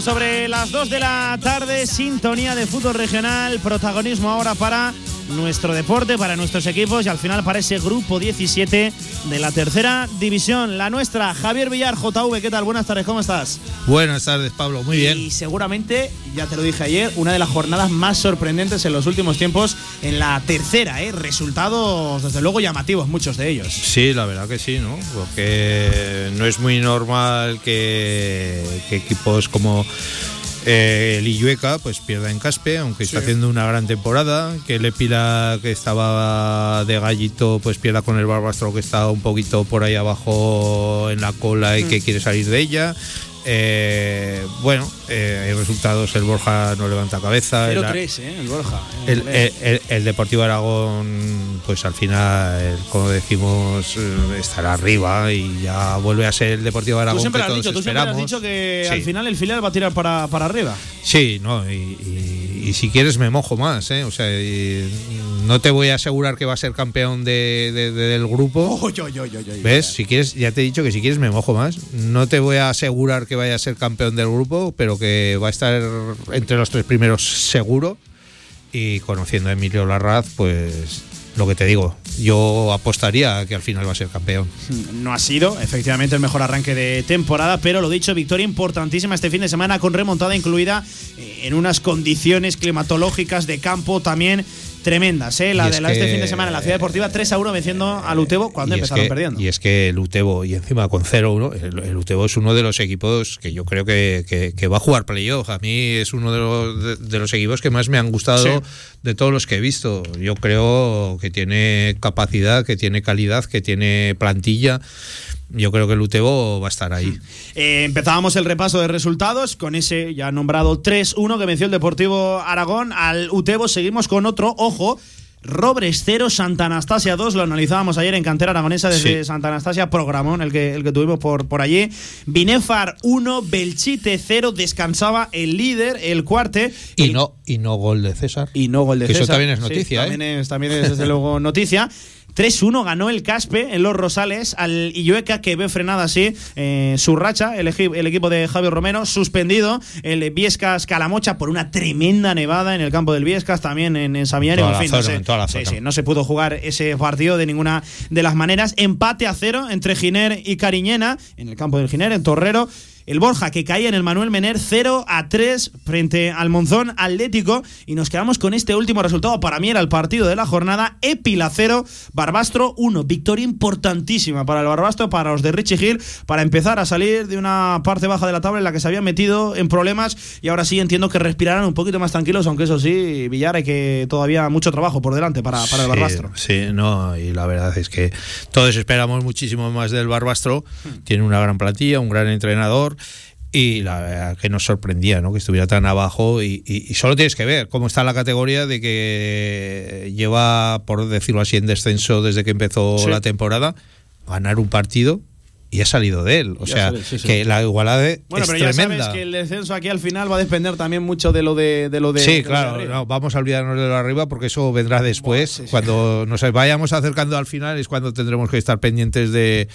S2: sobre las 2 de la tarde, sintonía de fútbol regional, protagonismo ahora para nuestro deporte, para nuestros equipos y al final para ese grupo 17 de la tercera división, la nuestra. Javier Villar, JV, ¿qué tal? Buenas tardes, ¿cómo estás?
S22: Buenas tardes, Pablo, muy bien.
S2: Y seguramente, ya te lo dije ayer, una de las jornadas más sorprendentes en los últimos tiempos en la tercera, ¿eh? Resultados, desde luego, llamativos, muchos de ellos.
S22: Sí, la verdad que sí, ¿no? Porque no es muy normal que, que equipos como eh, el Illueca pues pierda en Caspe, aunque está haciendo una gran temporada. Que el Epila, que estaba de gallito, pues pierda con el Barbastro, que está un poquito por ahí abajo en la cola y que quiere salir de ella. Eh, bueno, eh, hay resultados, el Borja no levanta cabeza. el-
S2: 0-3, ¿eh? El Borja.
S22: el, el- el- el Deportivo Aragón, pues al final, como decimos, eh, estará arriba y ya vuelve a ser el Deportivo Aragón
S2: Tú siempre
S22: que
S2: has
S22: todos
S2: dicho, tú siempre has dicho que
S22: Sí.
S2: al final el filial va a tirar para, para arriba.
S22: Sí, no, y, y- y si quieres me mojo más, ¿eh? O sea, no te voy a asegurar que va a ser campeón de, de- de- del grupo.
S2: Oy, oy, oy, oy.
S22: ¿Ves? Si quieres, ya te he dicho que si quieres me mojo más. No te voy a asegurar que vaya a ser campeón del grupo, pero que va a estar entre los tres primeros seguro. Y conociendo a Emilio Larraz, pues lo que te digo, yo apostaría que al final va a ser campeón.
S2: No ha sido, efectivamente, el mejor arranque de temporada, pero lo dicho, victoria importantísima este fin de semana con remontada incluida eh, en unas condiciones climatológicas de campo también tremendas. ¿eh? La
S22: Y
S2: de
S22: es
S2: la este fin de semana en la Ciudad Deportiva 3 a 1 venciendo al Utebo cuando
S22: es
S2: empezaron
S22: que-
S2: perdiendo.
S22: Y es que el Utebo, y encima con 0-1, el, el Utebo es uno de los equipos que yo creo que, que- que va a jugar playoff. A mí es uno de los, de, de los equipos que más me han gustado
S2: Sí.
S22: de todos los que he visto. Yo creo que tiene capacidad, que tiene calidad, que tiene plantilla. Yo creo que el Utebo va a estar ahí.
S2: Eh, empezábamos el repaso de resultados con ese ya nombrado 3-1 que venció el Deportivo Aragón al Utebo. Seguimos con otro, ojo. Robres 0, Santa Anastasia 2, lo analizábamos ayer en Cantera Aragonesa desde
S22: Sí.
S2: Santa Anastasia, programón el que, el que tuvimos por, por allí. Binefar 1, Belchite 0, descansaba el líder, el cuarte.
S22: Y no, y no gol de César.
S2: Y no gol de
S22: Que eso
S2: César.
S22: también es
S2: Sí,
S22: noticia, ¿eh?
S2: también es, también es, desde luego noticia. 3-1 ganó el Caspe en Los Rosales al Illueca que ve frenada así eh, su racha, el, el equipo de Javier Romero, suspendido el Viescas Calamocha por una tremenda nevada en el campo del Viescas, también en, en Samiari,
S22: Toda
S2: en fin, no
S22: zona,
S2: sé.
S22: en toda la
S2: Sí,
S22: zona.
S2: sí, no se pudo jugar ese partido de ninguna de las maneras. Empate a cero entre Giner y Cariñena en el campo del Giner, en Torrero. El Borja que caía en el Manuel Mener 0 a 3 frente al Monzón Atlético y nos quedamos con este último resultado. Para mí era el partido de la jornada. Epila 0, Barbastro 1. Victoria importantísima para el Barbastro, para los de Richie Hill, para empezar a salir de una parte baja de la tabla en la que se habían metido en problemas y ahora sí entiendo que respirarán un poquito más tranquilos, aunque eso sí, Villar, hay que todavía mucho trabajo por delante para, para el Barbastro.
S22: Sí, no, y la verdad es que todos esperamos muchísimo más del Barbastro.
S2: Hmm.
S22: Tiene una gran plantilla, un gran entrenador. Y la verdad que nos sorprendía ¿no? que estuviera tan abajo y, y- y solo tienes que ver cómo está la categoría de que lleva, por decirlo así, en descenso desde que empezó
S2: Sí.
S22: la temporada, ganar un partido y ha salido de él. O
S2: Ya
S22: sea,
S2: sale, sí, sí.
S22: que la igualdad
S2: Bueno,
S22: es
S2: pero ya
S22: tremenda.
S2: sabes que el descenso aquí al final va a depender también mucho de lo de, de lo de. de
S22: sí,
S2: de
S22: claro, no, vamos a olvidarnos de lo de arriba porque eso vendrá después. Cuando nos vayamos acercando al final es cuando tendremos que estar pendientes de,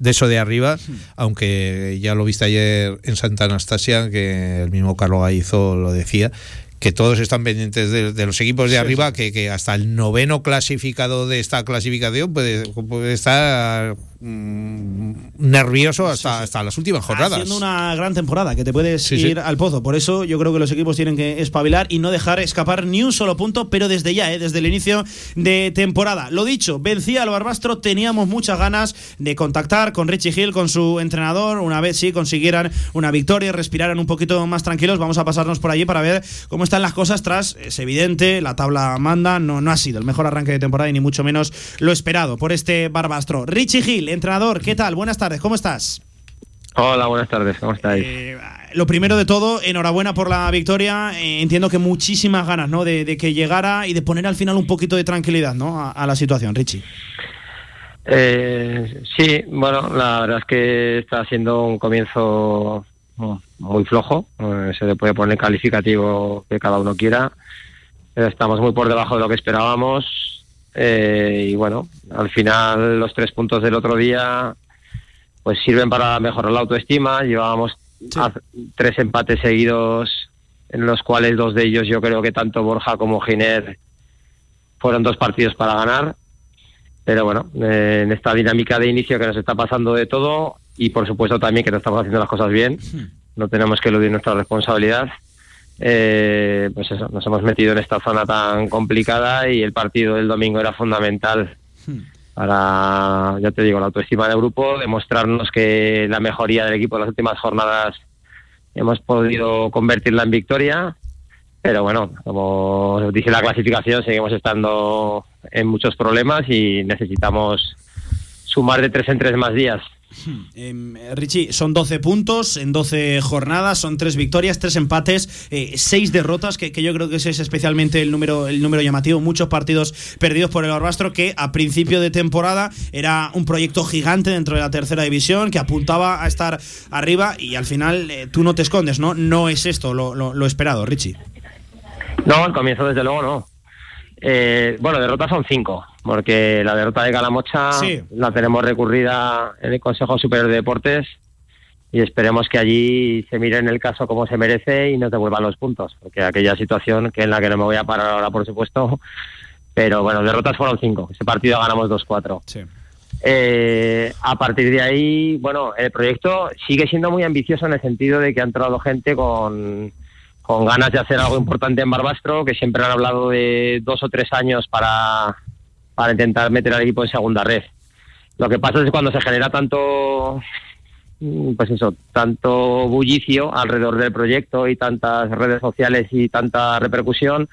S22: de eso de arriba, aunque ya lo viste ayer en Santa Anastasia, que el mismo Carlos Gaizo lo decía, que todos están pendientes de, de los equipos de arriba, Que, que hasta el noveno clasificado de esta clasificación puede, puede estar nervioso hasta, hasta las últimas jornadas.
S2: Haciendo una gran temporada que te puedes
S22: Sí, sí.
S2: ir al pozo. Por eso yo creo que los equipos tienen que espabilar y no dejar escapar ni un solo punto, pero desde ya, ¿eh? desde el inicio de temporada. Lo dicho, vencía al Barbastro, teníamos muchas ganas de contactar con Richie Hill, con su entrenador, una vez sí consiguieran una victoria, respiraran un poquito más tranquilos. Vamos a pasarnos por allí para ver cómo están las cosas tras, es evidente, la tabla manda, no, no ha sido el mejor arranque de temporada y ni mucho menos lo esperado por este Barbastro. Richie Hill, entrenador, ¿qué tal? Buenas tardes, ¿cómo estás?
S23: Hola, buenas tardes, ¿cómo estáis?
S2: Lo primero de todo, enhorabuena por la victoria. Eh, entiendo que muchísimas ganas, ¿no? De, de que llegara y de poner al final un poquito de tranquilidad, ¿no? A, a la situación, Richie.
S23: Eh, sí, bueno, la verdad es que está siendo un comienzo muy flojo. Eh, se le puede poner calificativo que cada uno quiera. Estamos muy por debajo de lo que esperábamos. Eh, y bueno, al final los tres puntos del otro día pues sirven para mejorar la autoestima. Llevábamos tres empates seguidos en los cuales dos de ellos yo creo que tanto Borja como Giner fueron dos partidos para ganar. Pero bueno, eh, en esta dinámica de inicio que nos está pasando de todo y por supuesto también que no estamos haciendo las cosas bien, no tenemos que eludir nuestra responsabilidad. Eh, pues eso, nos hemos metido en esta zona tan complicada y el partido del domingo era fundamental para, ya te digo, la autoestima del grupo, demostrarnos que la mejoría del equipo en las últimas jornadas hemos podido convertirla en victoria. Pero bueno, como dice la clasificación, seguimos estando en muchos problemas y necesitamos sumar de tres en tres más días.
S2: Em, eh, Richie, son 12 puntos en 12 jornadas, son tres victorias, tres empates, eh, seis derrotas, que, que yo creo que ese es especialmente el número, el número llamativo. Muchos partidos perdidos por el Barbastro, que a principio de temporada era un proyecto gigante dentro de la tercera división, que apuntaba a estar arriba y al final eh, tú no te escondes, ¿no? No es esto lo, lo- lo esperado, Richie.
S23: No, al comienzo desde luego no. Eh, bueno, derrotas son cinco, porque la derrota de Calamocha
S2: Sí.
S23: la tenemos recurrida en el Consejo Superior de Deportes y esperemos que allí se mire en el caso como se merece y nos devuelvan los puntos, porque aquella situación que en la que no me voy a parar ahora, por supuesto, pero bueno, derrotas fueron cinco. Ese partido ganamos 2-4. Eh, a partir de ahí, bueno, el proyecto sigue siendo muy ambicioso en el sentido de que ha entrado gente con, con ganas de hacer algo importante en Barbastro, que siempre han hablado de dos o tres años para, para intentar meter al equipo en segunda red. Lo que pasa es que cuando se genera tanto, mm, pues eso, tanto bullicio alrededor del proyecto y tantas redes sociales y tanta repercusión,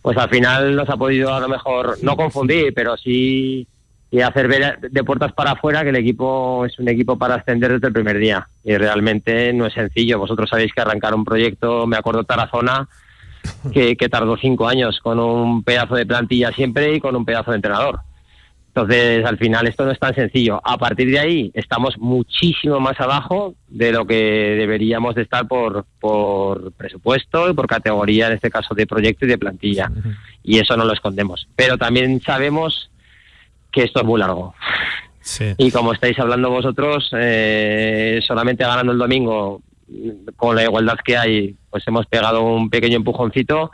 S23: pues al final nos ha podido a lo mejor no confundir, pero sí y hacer ver de puertas para afuera que el equipo es un equipo para ascender desde el primer día. Y realmente no es sencillo. Vosotros sabéis que arrancar un proyecto, me acuerdo Tarazona, que, que tardó cinco años con un pedazo de plantilla siempre y con un pedazo de entrenador. Entonces, al final esto no es tan sencillo. A partir de ahí, estamos muchísimo más abajo de lo que deberíamos de estar por, por presupuesto y por categoría, en este caso de proyecto y de plantilla. Y eso no lo escondemos. Pero también sabemos que esto es muy largo. Y como estáis hablando vosotros, eh, solamente ganando el domingo, con la igualdad que hay, pues hemos pegado un pequeño empujoncito.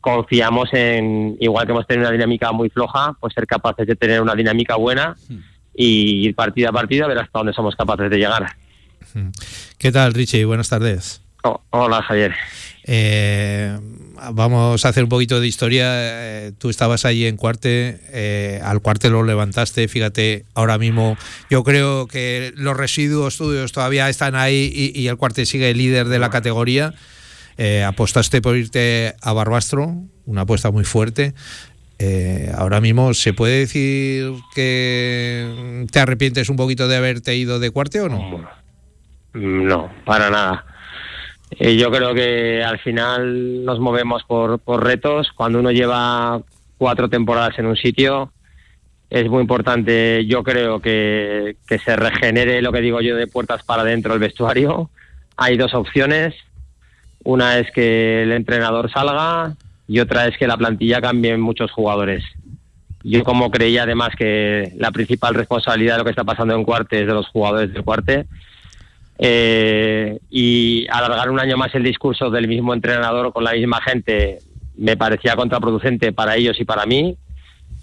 S23: Confiamos en, igual que hemos tenido una dinámica muy floja, pues ser capaces de tener una dinámica buena y ir partido a partido a ver hasta dónde somos capaces de llegar.
S22: ¿Qué tal, Richie? Buenas tardes.
S23: Oh, hola, Javier.
S22: Eh, vamos a hacer un poquito de historia. Eh, tú estabas ahí en Cuarte, eh, al Cuarte lo levantaste. Fíjate, ahora mismo yo creo que los residuos tuyos todavía están ahí y, y el Cuarte sigue líder de la categoría. Eh, apostaste por irte a Barbastro, una apuesta muy fuerte. Ahora mismo, ¿se puede decir que te arrepientes un poquito de haberte ido de Cuarte o no?
S23: No, para nada. Eh, yo creo que al final nos movemos por, por retos. Cuando uno lleva cuatro temporadas en un sitio, es muy importante, yo creo, que, que se regenere lo que digo yo de puertas para adentro el vestuario. Hay dos opciones. Una es que el entrenador salga y otra es que la plantilla cambie muchos jugadores. Yo como creía además que la principal responsabilidad de lo que está pasando en Cuarte es de los jugadores del Cuarte, eh, y alargar un año más el discurso del mismo entrenador con la misma gente me parecía contraproducente para ellos y para mí.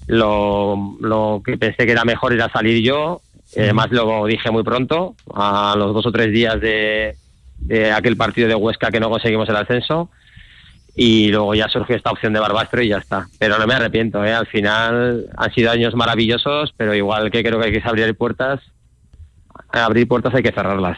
S23: Lo, lo que pensé que era mejor era salir yo. Y Además lo dije muy pronto, a los dos o tres días de, de aquel partido de Huesca que no conseguimos el ascenso. Y luego ya surgió esta opción de Barbastro y ya está. Pero no me arrepiento, ¿eh? al final han sido años maravillosos, pero igual que creo que hay que abrir puertas, abrir puertas hay que cerrarlas.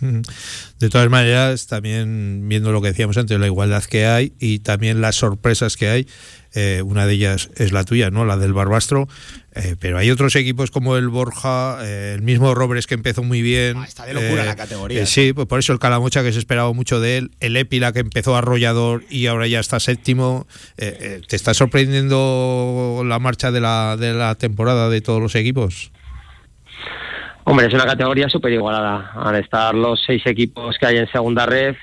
S22: De todas maneras, también viendo lo que decíamos antes, la igualdad que hay y también las sorpresas que hay, eh, una de ellas es la tuya, ¿no? La del Barbastro, eh, pero hay otros equipos como el Borja, eh, el mismo Robres que empezó muy bien.
S2: está de locura la categoría.
S22: sí, pues por eso el Calamocha que se esperaba mucho de él, el Épila que empezó arrollador y ahora ya está séptimo. ¿Te está sorprendiendo la marcha de la, de la temporada de todos los equipos?
S23: Hombre, es una categoría súper igualada. Al estar los seis equipos que hay en segunda red,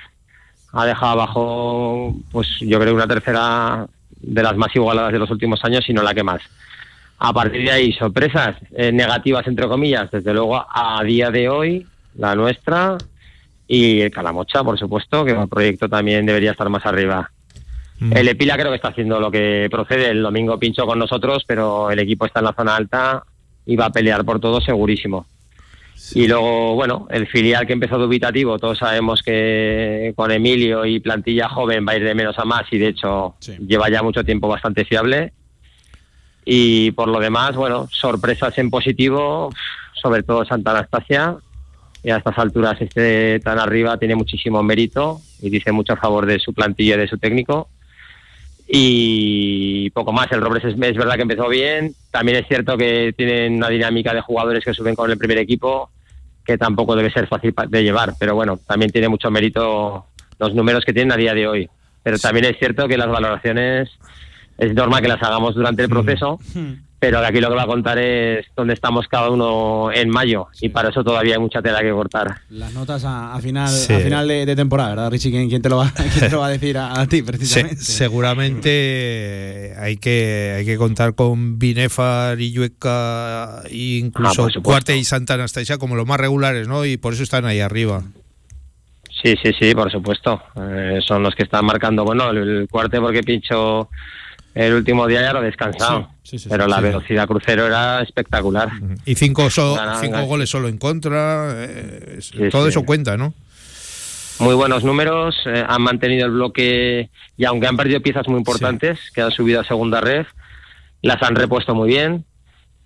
S23: ha dejado abajo, pues yo creo, una tercera de las más igualadas de los últimos años, y no la que más. A partir de ahí, sorpresas eh, negativas, entre comillas, desde luego a día de hoy, la nuestra y el Calamocha, por supuesto, que el proyecto también debería estar más arriba. El Epila creo que está haciendo lo que procede. El domingo pinchó con nosotros, pero el equipo está en la zona alta y va a pelear por todo segurísimo. Y luego, bueno, el filial que empezó dubitativo, todos sabemos que con Emilio y plantilla joven va a ir de menos a más y de hecho lleva ya mucho tiempo bastante fiable. Y por lo demás, bueno, sorpresas en positivo, sobre todo Santa Anastasia, y a estas alturas esté tan arriba tiene muchísimo mérito y dice mucho a favor de su plantilla y de su técnico. Y poco más, el Robles es, es verdad que empezó bien, también es cierto que tienen una dinámica de jugadores que suben con el primer equipo que tampoco debe ser fácil de llevar, pero bueno, también tiene mucho mérito los números que tienen a día de hoy. Pero también es cierto que las valoraciones es normal que las hagamos durante el proceso, pero aquí lo que va a contar es dónde estamos cada uno en mayo y para eso todavía hay mucha tela que cortar.
S2: Las notas a, a final,
S22: Sí.
S2: a final de, de temporada, ¿verdad, Richie? ¿Quién, quién te, lo va, quién te lo va a decir a, a ti,
S22: Se-
S2: precisamente?
S22: seguramente hay que hay que contar con Binefar, Illueca e
S23: Ah,
S22: incluso
S23: supuesto.
S22: Cuarte y Santa Anastasia como los más regulares, ¿no? Y por eso están ahí arriba.
S23: Sí, sí, sí, por supuesto. Eh, son los que están marcando, bueno, el, el cuarte porque pincho el último día ya lo he descansado.
S22: Sí, sí, sí,
S23: pero la velocidad crucero era espectacular.
S22: Y cinco, so-
S23: Ganan,
S22: cinco
S23: ganan.
S22: goles solo en contra. eh, todo eso cuenta, ¿no?
S23: Muy buenos números, eh, han mantenido el bloque y aunque han perdido piezas muy importantes que han subido a segunda red, las han repuesto muy bien.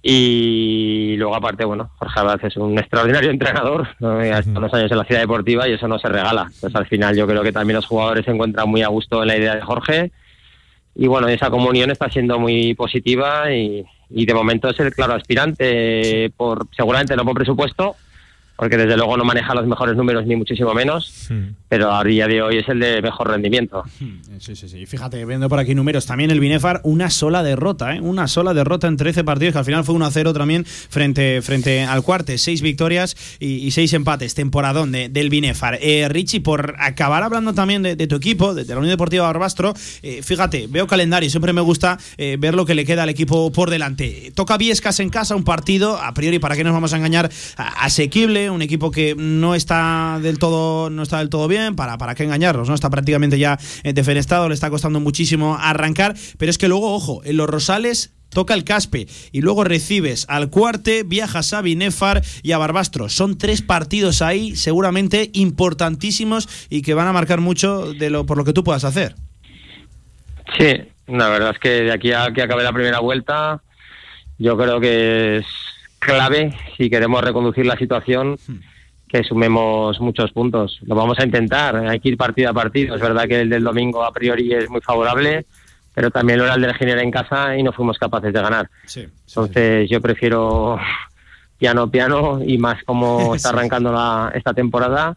S23: Y luego aparte, bueno, Jorge Abad es un extraordinario entrenador, ¿no? Ha estado unos años en la ciudad deportiva y eso no se regala. Pues al final yo creo que también los jugadores se encuentran muy a gusto en la idea de Jorge y bueno, esa comunión está siendo muy positiva y, y de momento es el claro aspirante por seguramente no por presupuesto, porque desde luego no maneja los mejores números ni muchísimo menos, pero a día de hoy es el de mejor rendimiento.
S2: Sí, sí, sí. Y Fíjate, viendo por aquí números, también el Binefar, una sola derrota, ¿eh? Una sola derrota en 13 partidos, que al final fue 1-0 también frente, frente al Cuarte. Seis victorias y, y seis empates. Temporadón de- del Binefar. Eh, Richie, por acabar hablando también de, de tu equipo, de, de la Unión Deportiva Barbastro, eh, fíjate, veo calendario, siempre me gusta eh, ver lo que le queda al equipo por delante. Toca Viescas en casa, un partido, a priori, para qué nos vamos a engañar, a- un equipo que no está del todo, no está del todo bien, para, para qué engañarnos, ¿no? Está prácticamente ya eh, defenestrado, le está costando muchísimo arrancar, pero es que luego, ojo, en los Rosales toca el Caspe y luego recibes al Cuarte, viajas a Binefar y a Barbastro. Son tres partidos ahí seguramente importantísimos y que van a marcar mucho de lo por lo que tú puedas hacer.
S23: Sí, la verdad es que de aquí a que acabe la primera vuelta, yo creo que clave si queremos reconducir la situación que sumemos muchos puntos. Lo vamos a intentar, hay que ir partido a partido. Es verdad que el del domingo a priori es muy favorable, pero también lo era el del Ginebra en casa y no fuimos capaces de ganar. Entonces yo prefiero piano piano y más como está arrancando la, esta temporada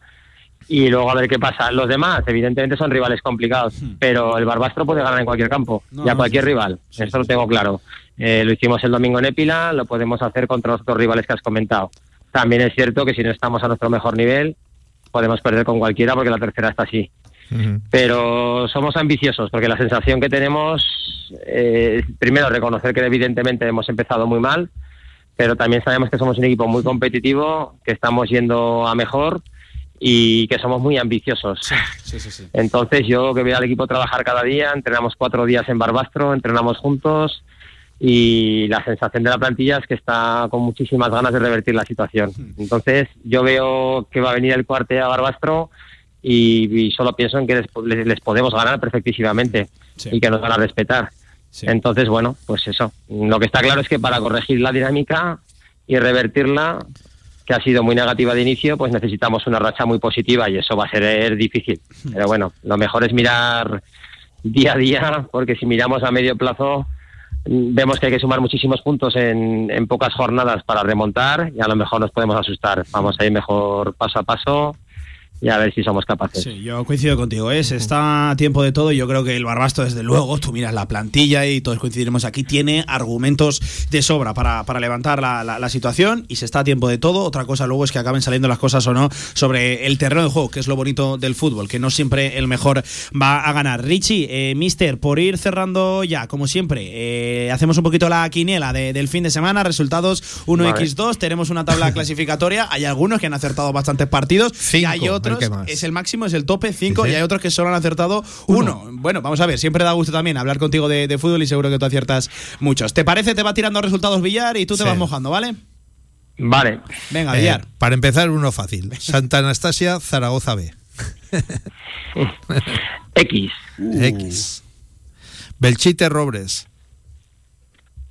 S23: y luego a ver qué pasa. Los demás, evidentemente, son rivales complicados, pero el Barbastro puede ganar en cualquier campo
S2: No,
S23: y a
S2: no,
S23: cualquier
S2: sí, sí.
S23: rival. Esto lo tengo claro. Eh, lo hicimos el domingo en Épila, lo podemos hacer contra los otros rivales que has comentado. También es cierto que si no estamos a nuestro mejor nivel, podemos perder con cualquiera porque la tercera está así. Pero somos ambiciosos porque la sensación que tenemos, eh, primero, reconocer que evidentemente hemos empezado muy mal, pero también sabemos que somos un equipo muy competitivo, que estamos yendo a mejor y que somos muy ambiciosos.
S2: Sí, sí, sí.
S23: Entonces yo que veo al equipo trabajar cada día, entrenamos cuatro días en Barbastro, entrenamos juntos y la sensación de la plantilla es que está con muchísimas ganas de revertir la situación. Entonces yo veo que va a venir el cuarte a Barbastro y, y solo pienso en que les, les- les podemos ganar perfectísimamente y que nos van a respetar. Entonces, bueno, pues eso. Lo que está claro es que para corregir la dinámica y revertirla, que ha sido muy negativa de inicio, pues necesitamos una racha muy positiva y eso va a ser difícil. Pero bueno, lo mejor es mirar día a día, porque si miramos a medio plazo, vemos que hay que sumar muchísimos puntos en, en pocas jornadas para remontar y a lo mejor nos podemos asustar. Vamos a ir mejor paso a paso y a ver si somos capaces.
S2: Sí, yo coincido contigo, ¿eh? Se está a tiempo de todo. Yo creo que el Barbastro, desde luego, tú miras la plantilla y todos coincidiremos aquí, tiene argumentos de sobra para, para levantar la, la- la situación y se está a tiempo de todo. Otra cosa luego es que acaben saliendo las cosas o no sobre el terreno de juego, que es lo bonito del fútbol, que no siempre el mejor va a ganar. Richie, eh, Mister, por ir cerrando ya, como siempre, eh, hacemos un poquito la quiniela de- del fin de semana, resultados 1x2, tenemos una tabla clasificatoria, hay algunos que han acertado bastantes partidos y hay
S22: el
S2: otros, es el máximo, es el tope 5
S22: Sí, sí.
S2: y hay otros que solo han acertado uno. Bueno, vamos a ver, siempre da gusto también hablar contigo de, de fútbol y seguro que tú aciertas muchos. ¿Te parece? Te va tirando resultados Villar y tú te
S22: Sí.
S2: vas mojando, ¿vale?
S23: Vale.
S2: Venga,
S22: Eh,
S2: Villar.
S22: para empezar, uno fácil. Santa Anastasia, Zaragoza B.
S23: X.
S22: X. Belchite Robres.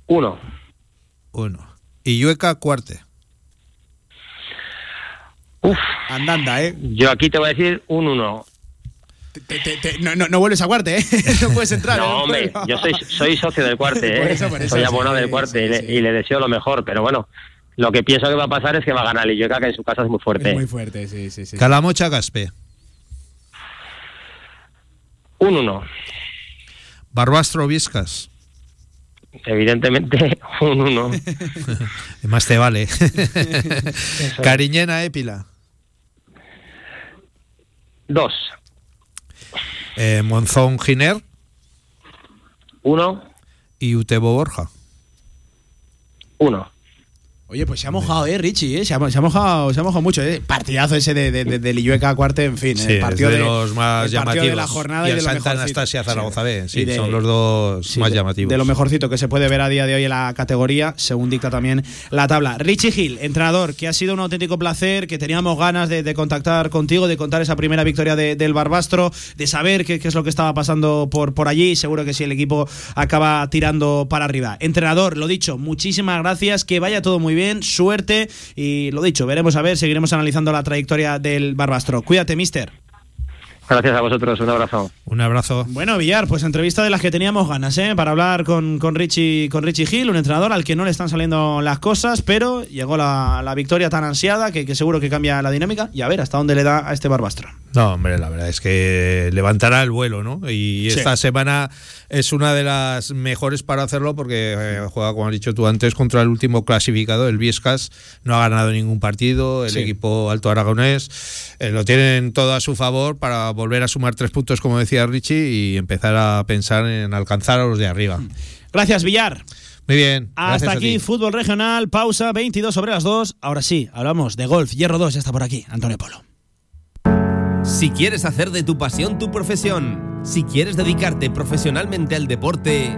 S23: Uno.
S22: Uno. Illueca Cuarte.
S23: Uf.
S2: Andanda, ¿eh?
S23: Yo aquí te voy a decir un uno.
S2: Te- te- te- no, no, no vuelves a cuarte, ¿eh? no puedes entrar. ¿eh?
S23: No, hombre, yo soy, soy socio del cuarte, ¿eh?
S2: Por eso, por eso,
S23: soy abonado
S2: sí,
S23: del cuarte y, le, y le deseo lo mejor, pero bueno, lo que pienso que va a pasar es que va a ganar el Illueca, que en su casa es muy fuerte.
S2: Es muy fuerte, sí, sí, sí.
S22: Calamocha Gaspe.
S23: Un uno.
S22: Barbastro Viscas.
S23: Evidentemente, un uno.
S22: Más te vale. Cariñena Épila.
S23: Dos.
S22: Eh, Monzón Giner.
S23: Uno.
S22: Y Utebo Borja.
S23: Uno.
S2: Oye, pues se ha mojado, ¿eh, Richie? ¿eh? Se, ha, se ha mojado, se ha mojado mucho, ¿eh? Partidazo ese de, de, de, del Illueca Cuarte, en fin.
S22: Sí,
S2: el partido
S22: es de los más
S2: el
S22: llamativos.
S2: de la jornada
S22: y
S2: y,
S22: el
S2: de lo
S22: Santa
S2: mejorcito.
S22: Anastasia Zaragoza B. Sí,
S2: Y de-
S22: son los dos
S2: sí,
S22: más
S2: de-
S22: llamativos.
S2: De lo mejorcito que se puede ver a día de hoy en la categoría, según dicta también la tabla. Richie Gil, entrenador, que ha sido un auténtico placer, que teníamos ganas de, de contactar contigo, de contar esa primera victoria de- del Barbastro, de saber qué, qué es lo que estaba pasando por, por allí. Seguro que si el equipo acaba tirando para arriba. Entrenador, lo dicho, muchísimas gracias, que vaya todo muy bien, suerte y lo dicho, veremos a ver, seguiremos analizando la trayectoria del Barbastro. Cuídate, mister.
S23: Gracias a vosotros, un abrazo.
S22: Un abrazo.
S2: Bueno, Villar, pues entrevista de las que teníamos ganas, ¿eh? Para hablar con, con, Richie, con Richie Gil, un entrenador al que no le están saliendo las cosas, pero llegó la, la victoria tan ansiada que, que seguro que cambia la dinámica y a ver hasta dónde le da a este Barbastro.
S22: No, hombre, la verdad es que levantará el vuelo, ¿no? Y
S2: Sí.
S22: esta semana es una de las mejores para hacerlo porque eh, juega, como has dicho tú antes, contra el último clasificado, el Viescas. No ha ganado ningún partido, el
S2: Sí.
S22: equipo alto aragonés. eh, lo tienen todo a su favor para volver a sumar tres puntos, como decía Richie, y empezar a pensar en alcanzar a los de arriba.
S2: Gracias, Villar.
S22: Muy bien.
S2: Hasta aquí, fútbol regional, pausa, 22 sobre las 2. Ahora sí, hablamos de golf. Hierro 2 ya está por aquí, Antonio Polo.
S3: Si quieres hacer de tu pasión tu profesión, si quieres dedicarte profesionalmente al deporte,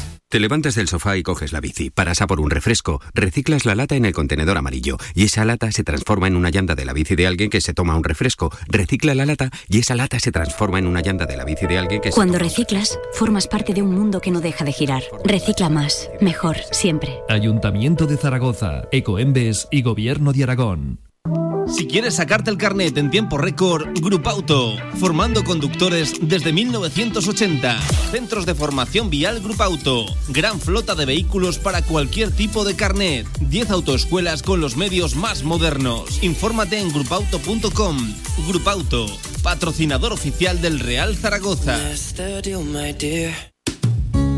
S24: Te levantas del sofá y coges la bici, paras a por un refresco, reciclas la lata en el contenedor amarillo y esa lata se transforma en una llanta de la bici de alguien que se toma un refresco, recicla la lata y esa lata se transforma en una llanta de la bici de alguien que
S11: Cuando reciclas, formas parte de un mundo que no deja de girar. Recicla más, mejor, siempre.
S25: Ayuntamiento de Zaragoza, Ecoembes y Gobierno de Aragón.
S3: Si quieres sacarte el carnet en tiempo récord, Grupauto, formando conductores desde 1980. Centros de formación vial Grupauto, gran flota de vehículos para cualquier tipo de carnet. 10 autoescuelas con los medios más modernos. Infórmate en grupauto.com. Grupauto, patrocinador oficial del Real Zaragoza.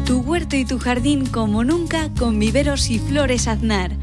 S26: Tu huerto y tu jardín como nunca con viveros y flores Aznar.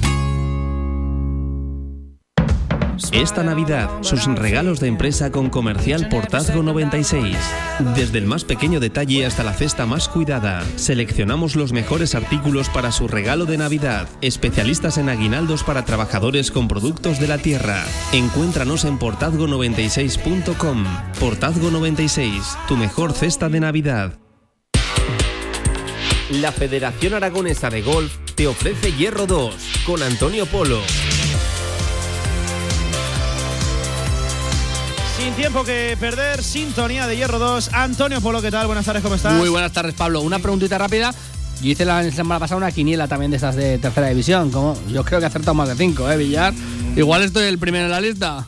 S25: Esta Navidad, sus regalos de empresa con Comercial Portazgo 96. Desde el más pequeño detalle hasta la cesta más cuidada, seleccionamos los mejores artículos para su regalo de Navidad. Especialistas en aguinaldos para trabajadores con productos de la tierra. Encuéntranos en portazgo96.com. Portazgo 96, tu mejor cesta de Navidad.
S3: La Federación Aragonesa de Golf te ofrece Hierro 2 con Antonio Polo.
S2: Sin tiempo que perder, sintonía de Hierro 2. Antonio Polo, ¿qué tal? Buenas tardes, ¿cómo estás?
S27: Muy buenas tardes, Pablo. Una preguntita rápida. Yo hice la semana pasada una quiniela también de estas de tercera división. Como yo creo que he acertado más de cinco, ¿eh, Villar? Igual estoy el primero en la lista.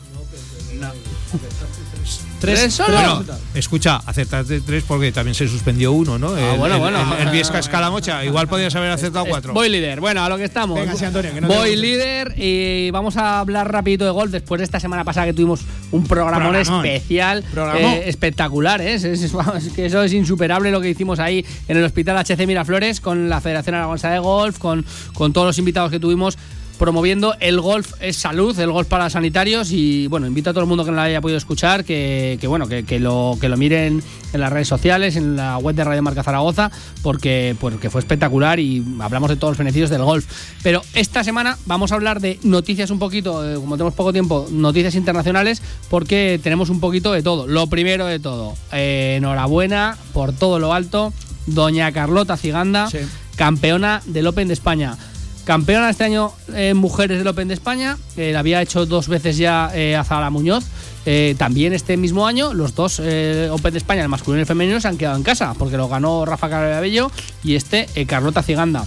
S27: ¿Tres solo?
S22: Bueno, escucha, acertaste tres porque también se suspendió uno, ¿no?
S27: Ah,
S22: el,
S27: bueno, bueno.
S22: El, el Viesca Escalamocha. Igual podías haber acertado cuatro.
S27: Voy líder. Bueno, a lo que estamos.
S22: Venga, sí, Antonio, que no
S27: Voy líder y vamos a hablar rapidito de golf después de esta semana pasada que tuvimos un programón
S2: Programón.
S27: especial,
S2: Programón.
S27: eh, espectacular, ¿eh? Es, es- es que eso es insuperable lo que hicimos ahí en el Hospital HC Miraflores con la Federación Aragonesa de Golf, con, con todos los invitados que tuvimos promoviendo el golf es salud, el golf para sanitarios y bueno, invito a todo el mundo que no lo haya podido escuchar que, que, bueno, que, que lo, que lo miren en las redes sociales, en la web de Radio Marca Zaragoza, porque, porque fue espectacular y hablamos de todos los beneficios del golf. Pero esta semana vamos a hablar de noticias un poquito, eh, como tenemos poco tiempo, noticias internacionales, porque tenemos un poquito de todo. Lo primero de todo, eh, enhorabuena por todo lo alto, doña Carlota Ciganda, campeona del Open de España. Campeona este año en mujeres del Open de España, la había hecho dos veces ya eh, Azahara Muñoz. Eh, también este mismo año, los dos eh, Open de España, el masculino y el femenino, se han quedado en casa, porque lo ganó Rafa Carabello y este Carlota Ciganda.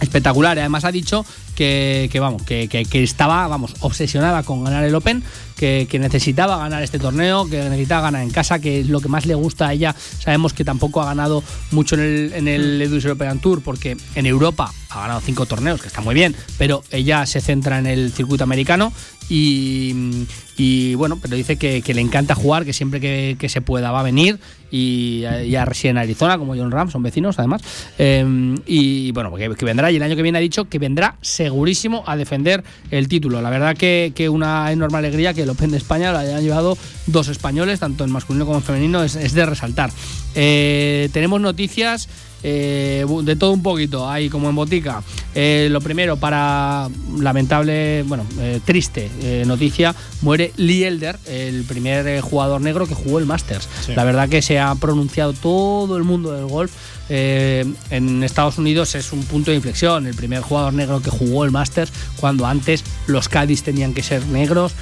S27: Espectacular, además ha dicho que, vamos, que estaba vamos, obsesionada con ganar el Open, que, que necesitaba ganar este torneo, que necesitaba ganar en casa, que es lo que más le gusta a ella. Sabemos que tampoco ha ganado mucho en el, en el Edus European Tour, porque en Europa ha ganado cinco torneos, que está muy bien, pero ella se centra en el circuito americano y, y, bueno, pero dice que, le encanta jugar, que siempre que, se pueda va a venir y ya reside en Arizona, como John Ram, son vecinos además. Eh, y bueno, que, vendrá y el año que viene ha dicho que vendrá segurísimo a defender el título. La verdad que, una enorme alegría que el Open de España lo hayan llevado dos españoles, tanto en masculino como en femenino, es, es de resaltar. Eh, tenemos noticias eh, de todo un poquito, hay como en botica. Eh, lo primero, para lamentable, bueno, eh, triste noticia, muere Lee Elder, el primer jugador negro que jugó el Masters.
S2: Sí.
S27: La verdad que se ha pronunciado todo el mundo del golf. En Estados Unidos es un punto de inflexión, el primer jugador negro que jugó el Masters, cuando antes los Cádiz tenían que ser negros.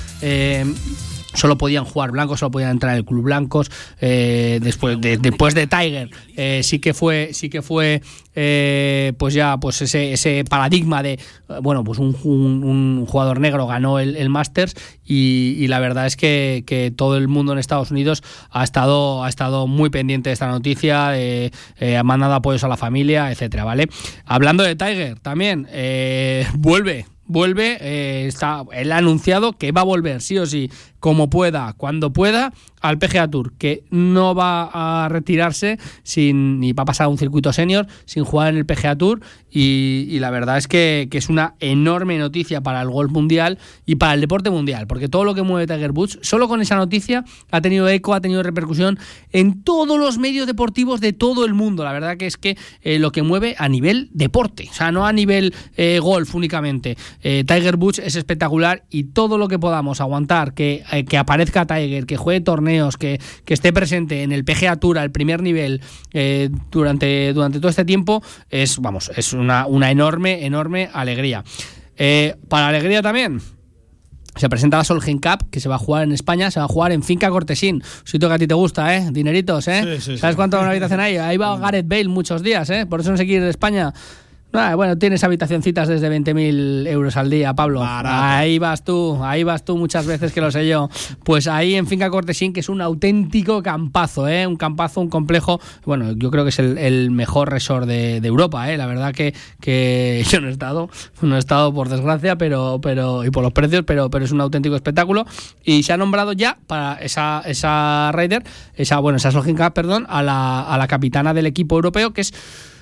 S27: Solo podían jugar blancos, solo podían entrar en el club blancos. eh, después, de, después de Tiger, eh, sí que fue, sí que fue, eh, pues ya, pues ese, ese paradigma de, bueno, pues un, jugador negro ganó el, Masters y, y la verdad es que, que todo el mundo en Estados Unidos ha estado, ha estado muy pendiente de esta noticia, ha mandado apoyos a la familia, etcétera, ¿vale? Hablando de Tiger, también vuelve vuelve, está, él ha anunciado que va a volver sí o sí como pueda, cuando pueda, al PGA Tour, que no va a retirarse sin ni va a pasar un circuito senior sin jugar en el PGA Tour y, la verdad es que, que, es una enorme noticia para el golf mundial y para el deporte mundial, porque todo lo que mueve Tiger Woods, solo con esa noticia ha tenido eco, ha tenido repercusión en todos los medios deportivos de todo el mundo. La verdad que es que eh, lo que mueve a nivel deporte, o sea, no a nivel eh, golf únicamente. Eh, Tiger Woods es espectacular y todo lo que podamos aguantar, que, que aparezca Tiger, que juegue torneos, que, que, esté presente en el PGA Tour al primer nivel durante, durante todo este tiempo, es, vamos, es un una, enorme, enorme alegría. Eh, para alegría también, se presenta la Solgen Cup, que se va a jugar en España, se va a jugar en Finca Cortesín, sitio que a ti te gusta, ¿eh? Dineritos, ¿eh? ¿Sabes cuánto una habitación hay? Ahí va Gareth Bale muchos días, ¿eh? Por eso no se quiere ir de España. Ah, bueno, tienes habitacioncitas desde 20.000 euros al día, Pablo. Ahí vas tú, ahí vas tú muchas veces que lo sé yo. Pues ahí en Finca Cortesín, que es un auténtico campazo, ¿eh? Un campazo, un complejo. Bueno, yo creo que es el, mejor resort de, Europa, ¿eh? La verdad que, que yo no he estado, no he estado por desgracia, pero, pero y por los precios, pero, pero es un auténtico espectáculo. Y se ha nombrado ya para esa, esa Rider, esa, bueno, esa Solheim Cup, perdón, a la, a la capitana del equipo europeo, que es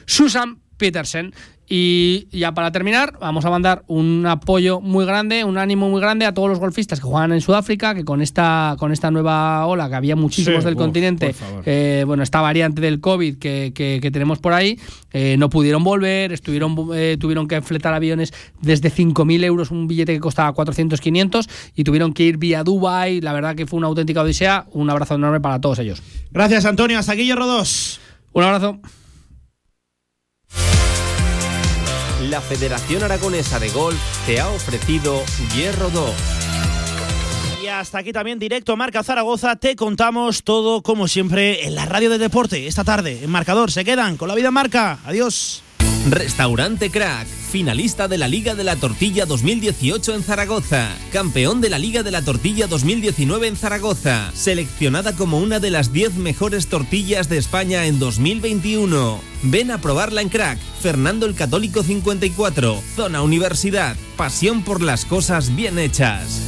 S27: Susan Petersen. Y ya para terminar, vamos a mandar un apoyo muy grande, un ánimo muy grande a todos los golfistas que juegan en Sudáfrica, que con esta, con esta nueva ola, que había muchísimos del continente, eh, bueno, esta variante del COVID que, tenemos por ahí, eh, no pudieron volver, estuvieron, eh, tuvieron que fletar aviones desde 5.000 euros, un billete que costaba 400, 500, y tuvieron que ir vía Dubai. La verdad que fue una auténtica odisea. Un abrazo enorme para todos ellos.
S2: Gracias, Antonio. Hasta aquí, Hierro 2.
S27: Un abrazo.
S3: La Federación Aragonesa de Golf te ha ofrecido Hierro 2.
S2: Y hasta aquí también directo Marca Zaragoza, te contamos todo como siempre en la radio de deporte esta tarde en Marcador. Se quedan con la vida marca. Adiós.
S3: Restaurante Crack, finalista de la Liga de la Tortilla 2018 en Zaragoza, campeón de la Liga de la Tortilla 2019 en Zaragoza, seleccionada como una de las 10 mejores tortillas de España en 2021. Ven a probarla en Crack, Fernando el Católico 54, Zona Universidad, pasión por las cosas bien hechas.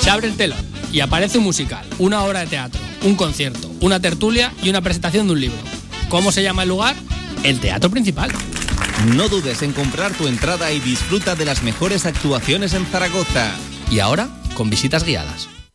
S27: Se abre el telón y aparece un musical, una obra de teatro, un concierto, una tertulia y una presentación de un libro ¿Cómo se llama el lugar? El teatro principal.
S3: No dudes en comprar tu entrada y disfruta de las mejores actuaciones en Zaragoza.
S27: Y ahora, con visitas guiadas.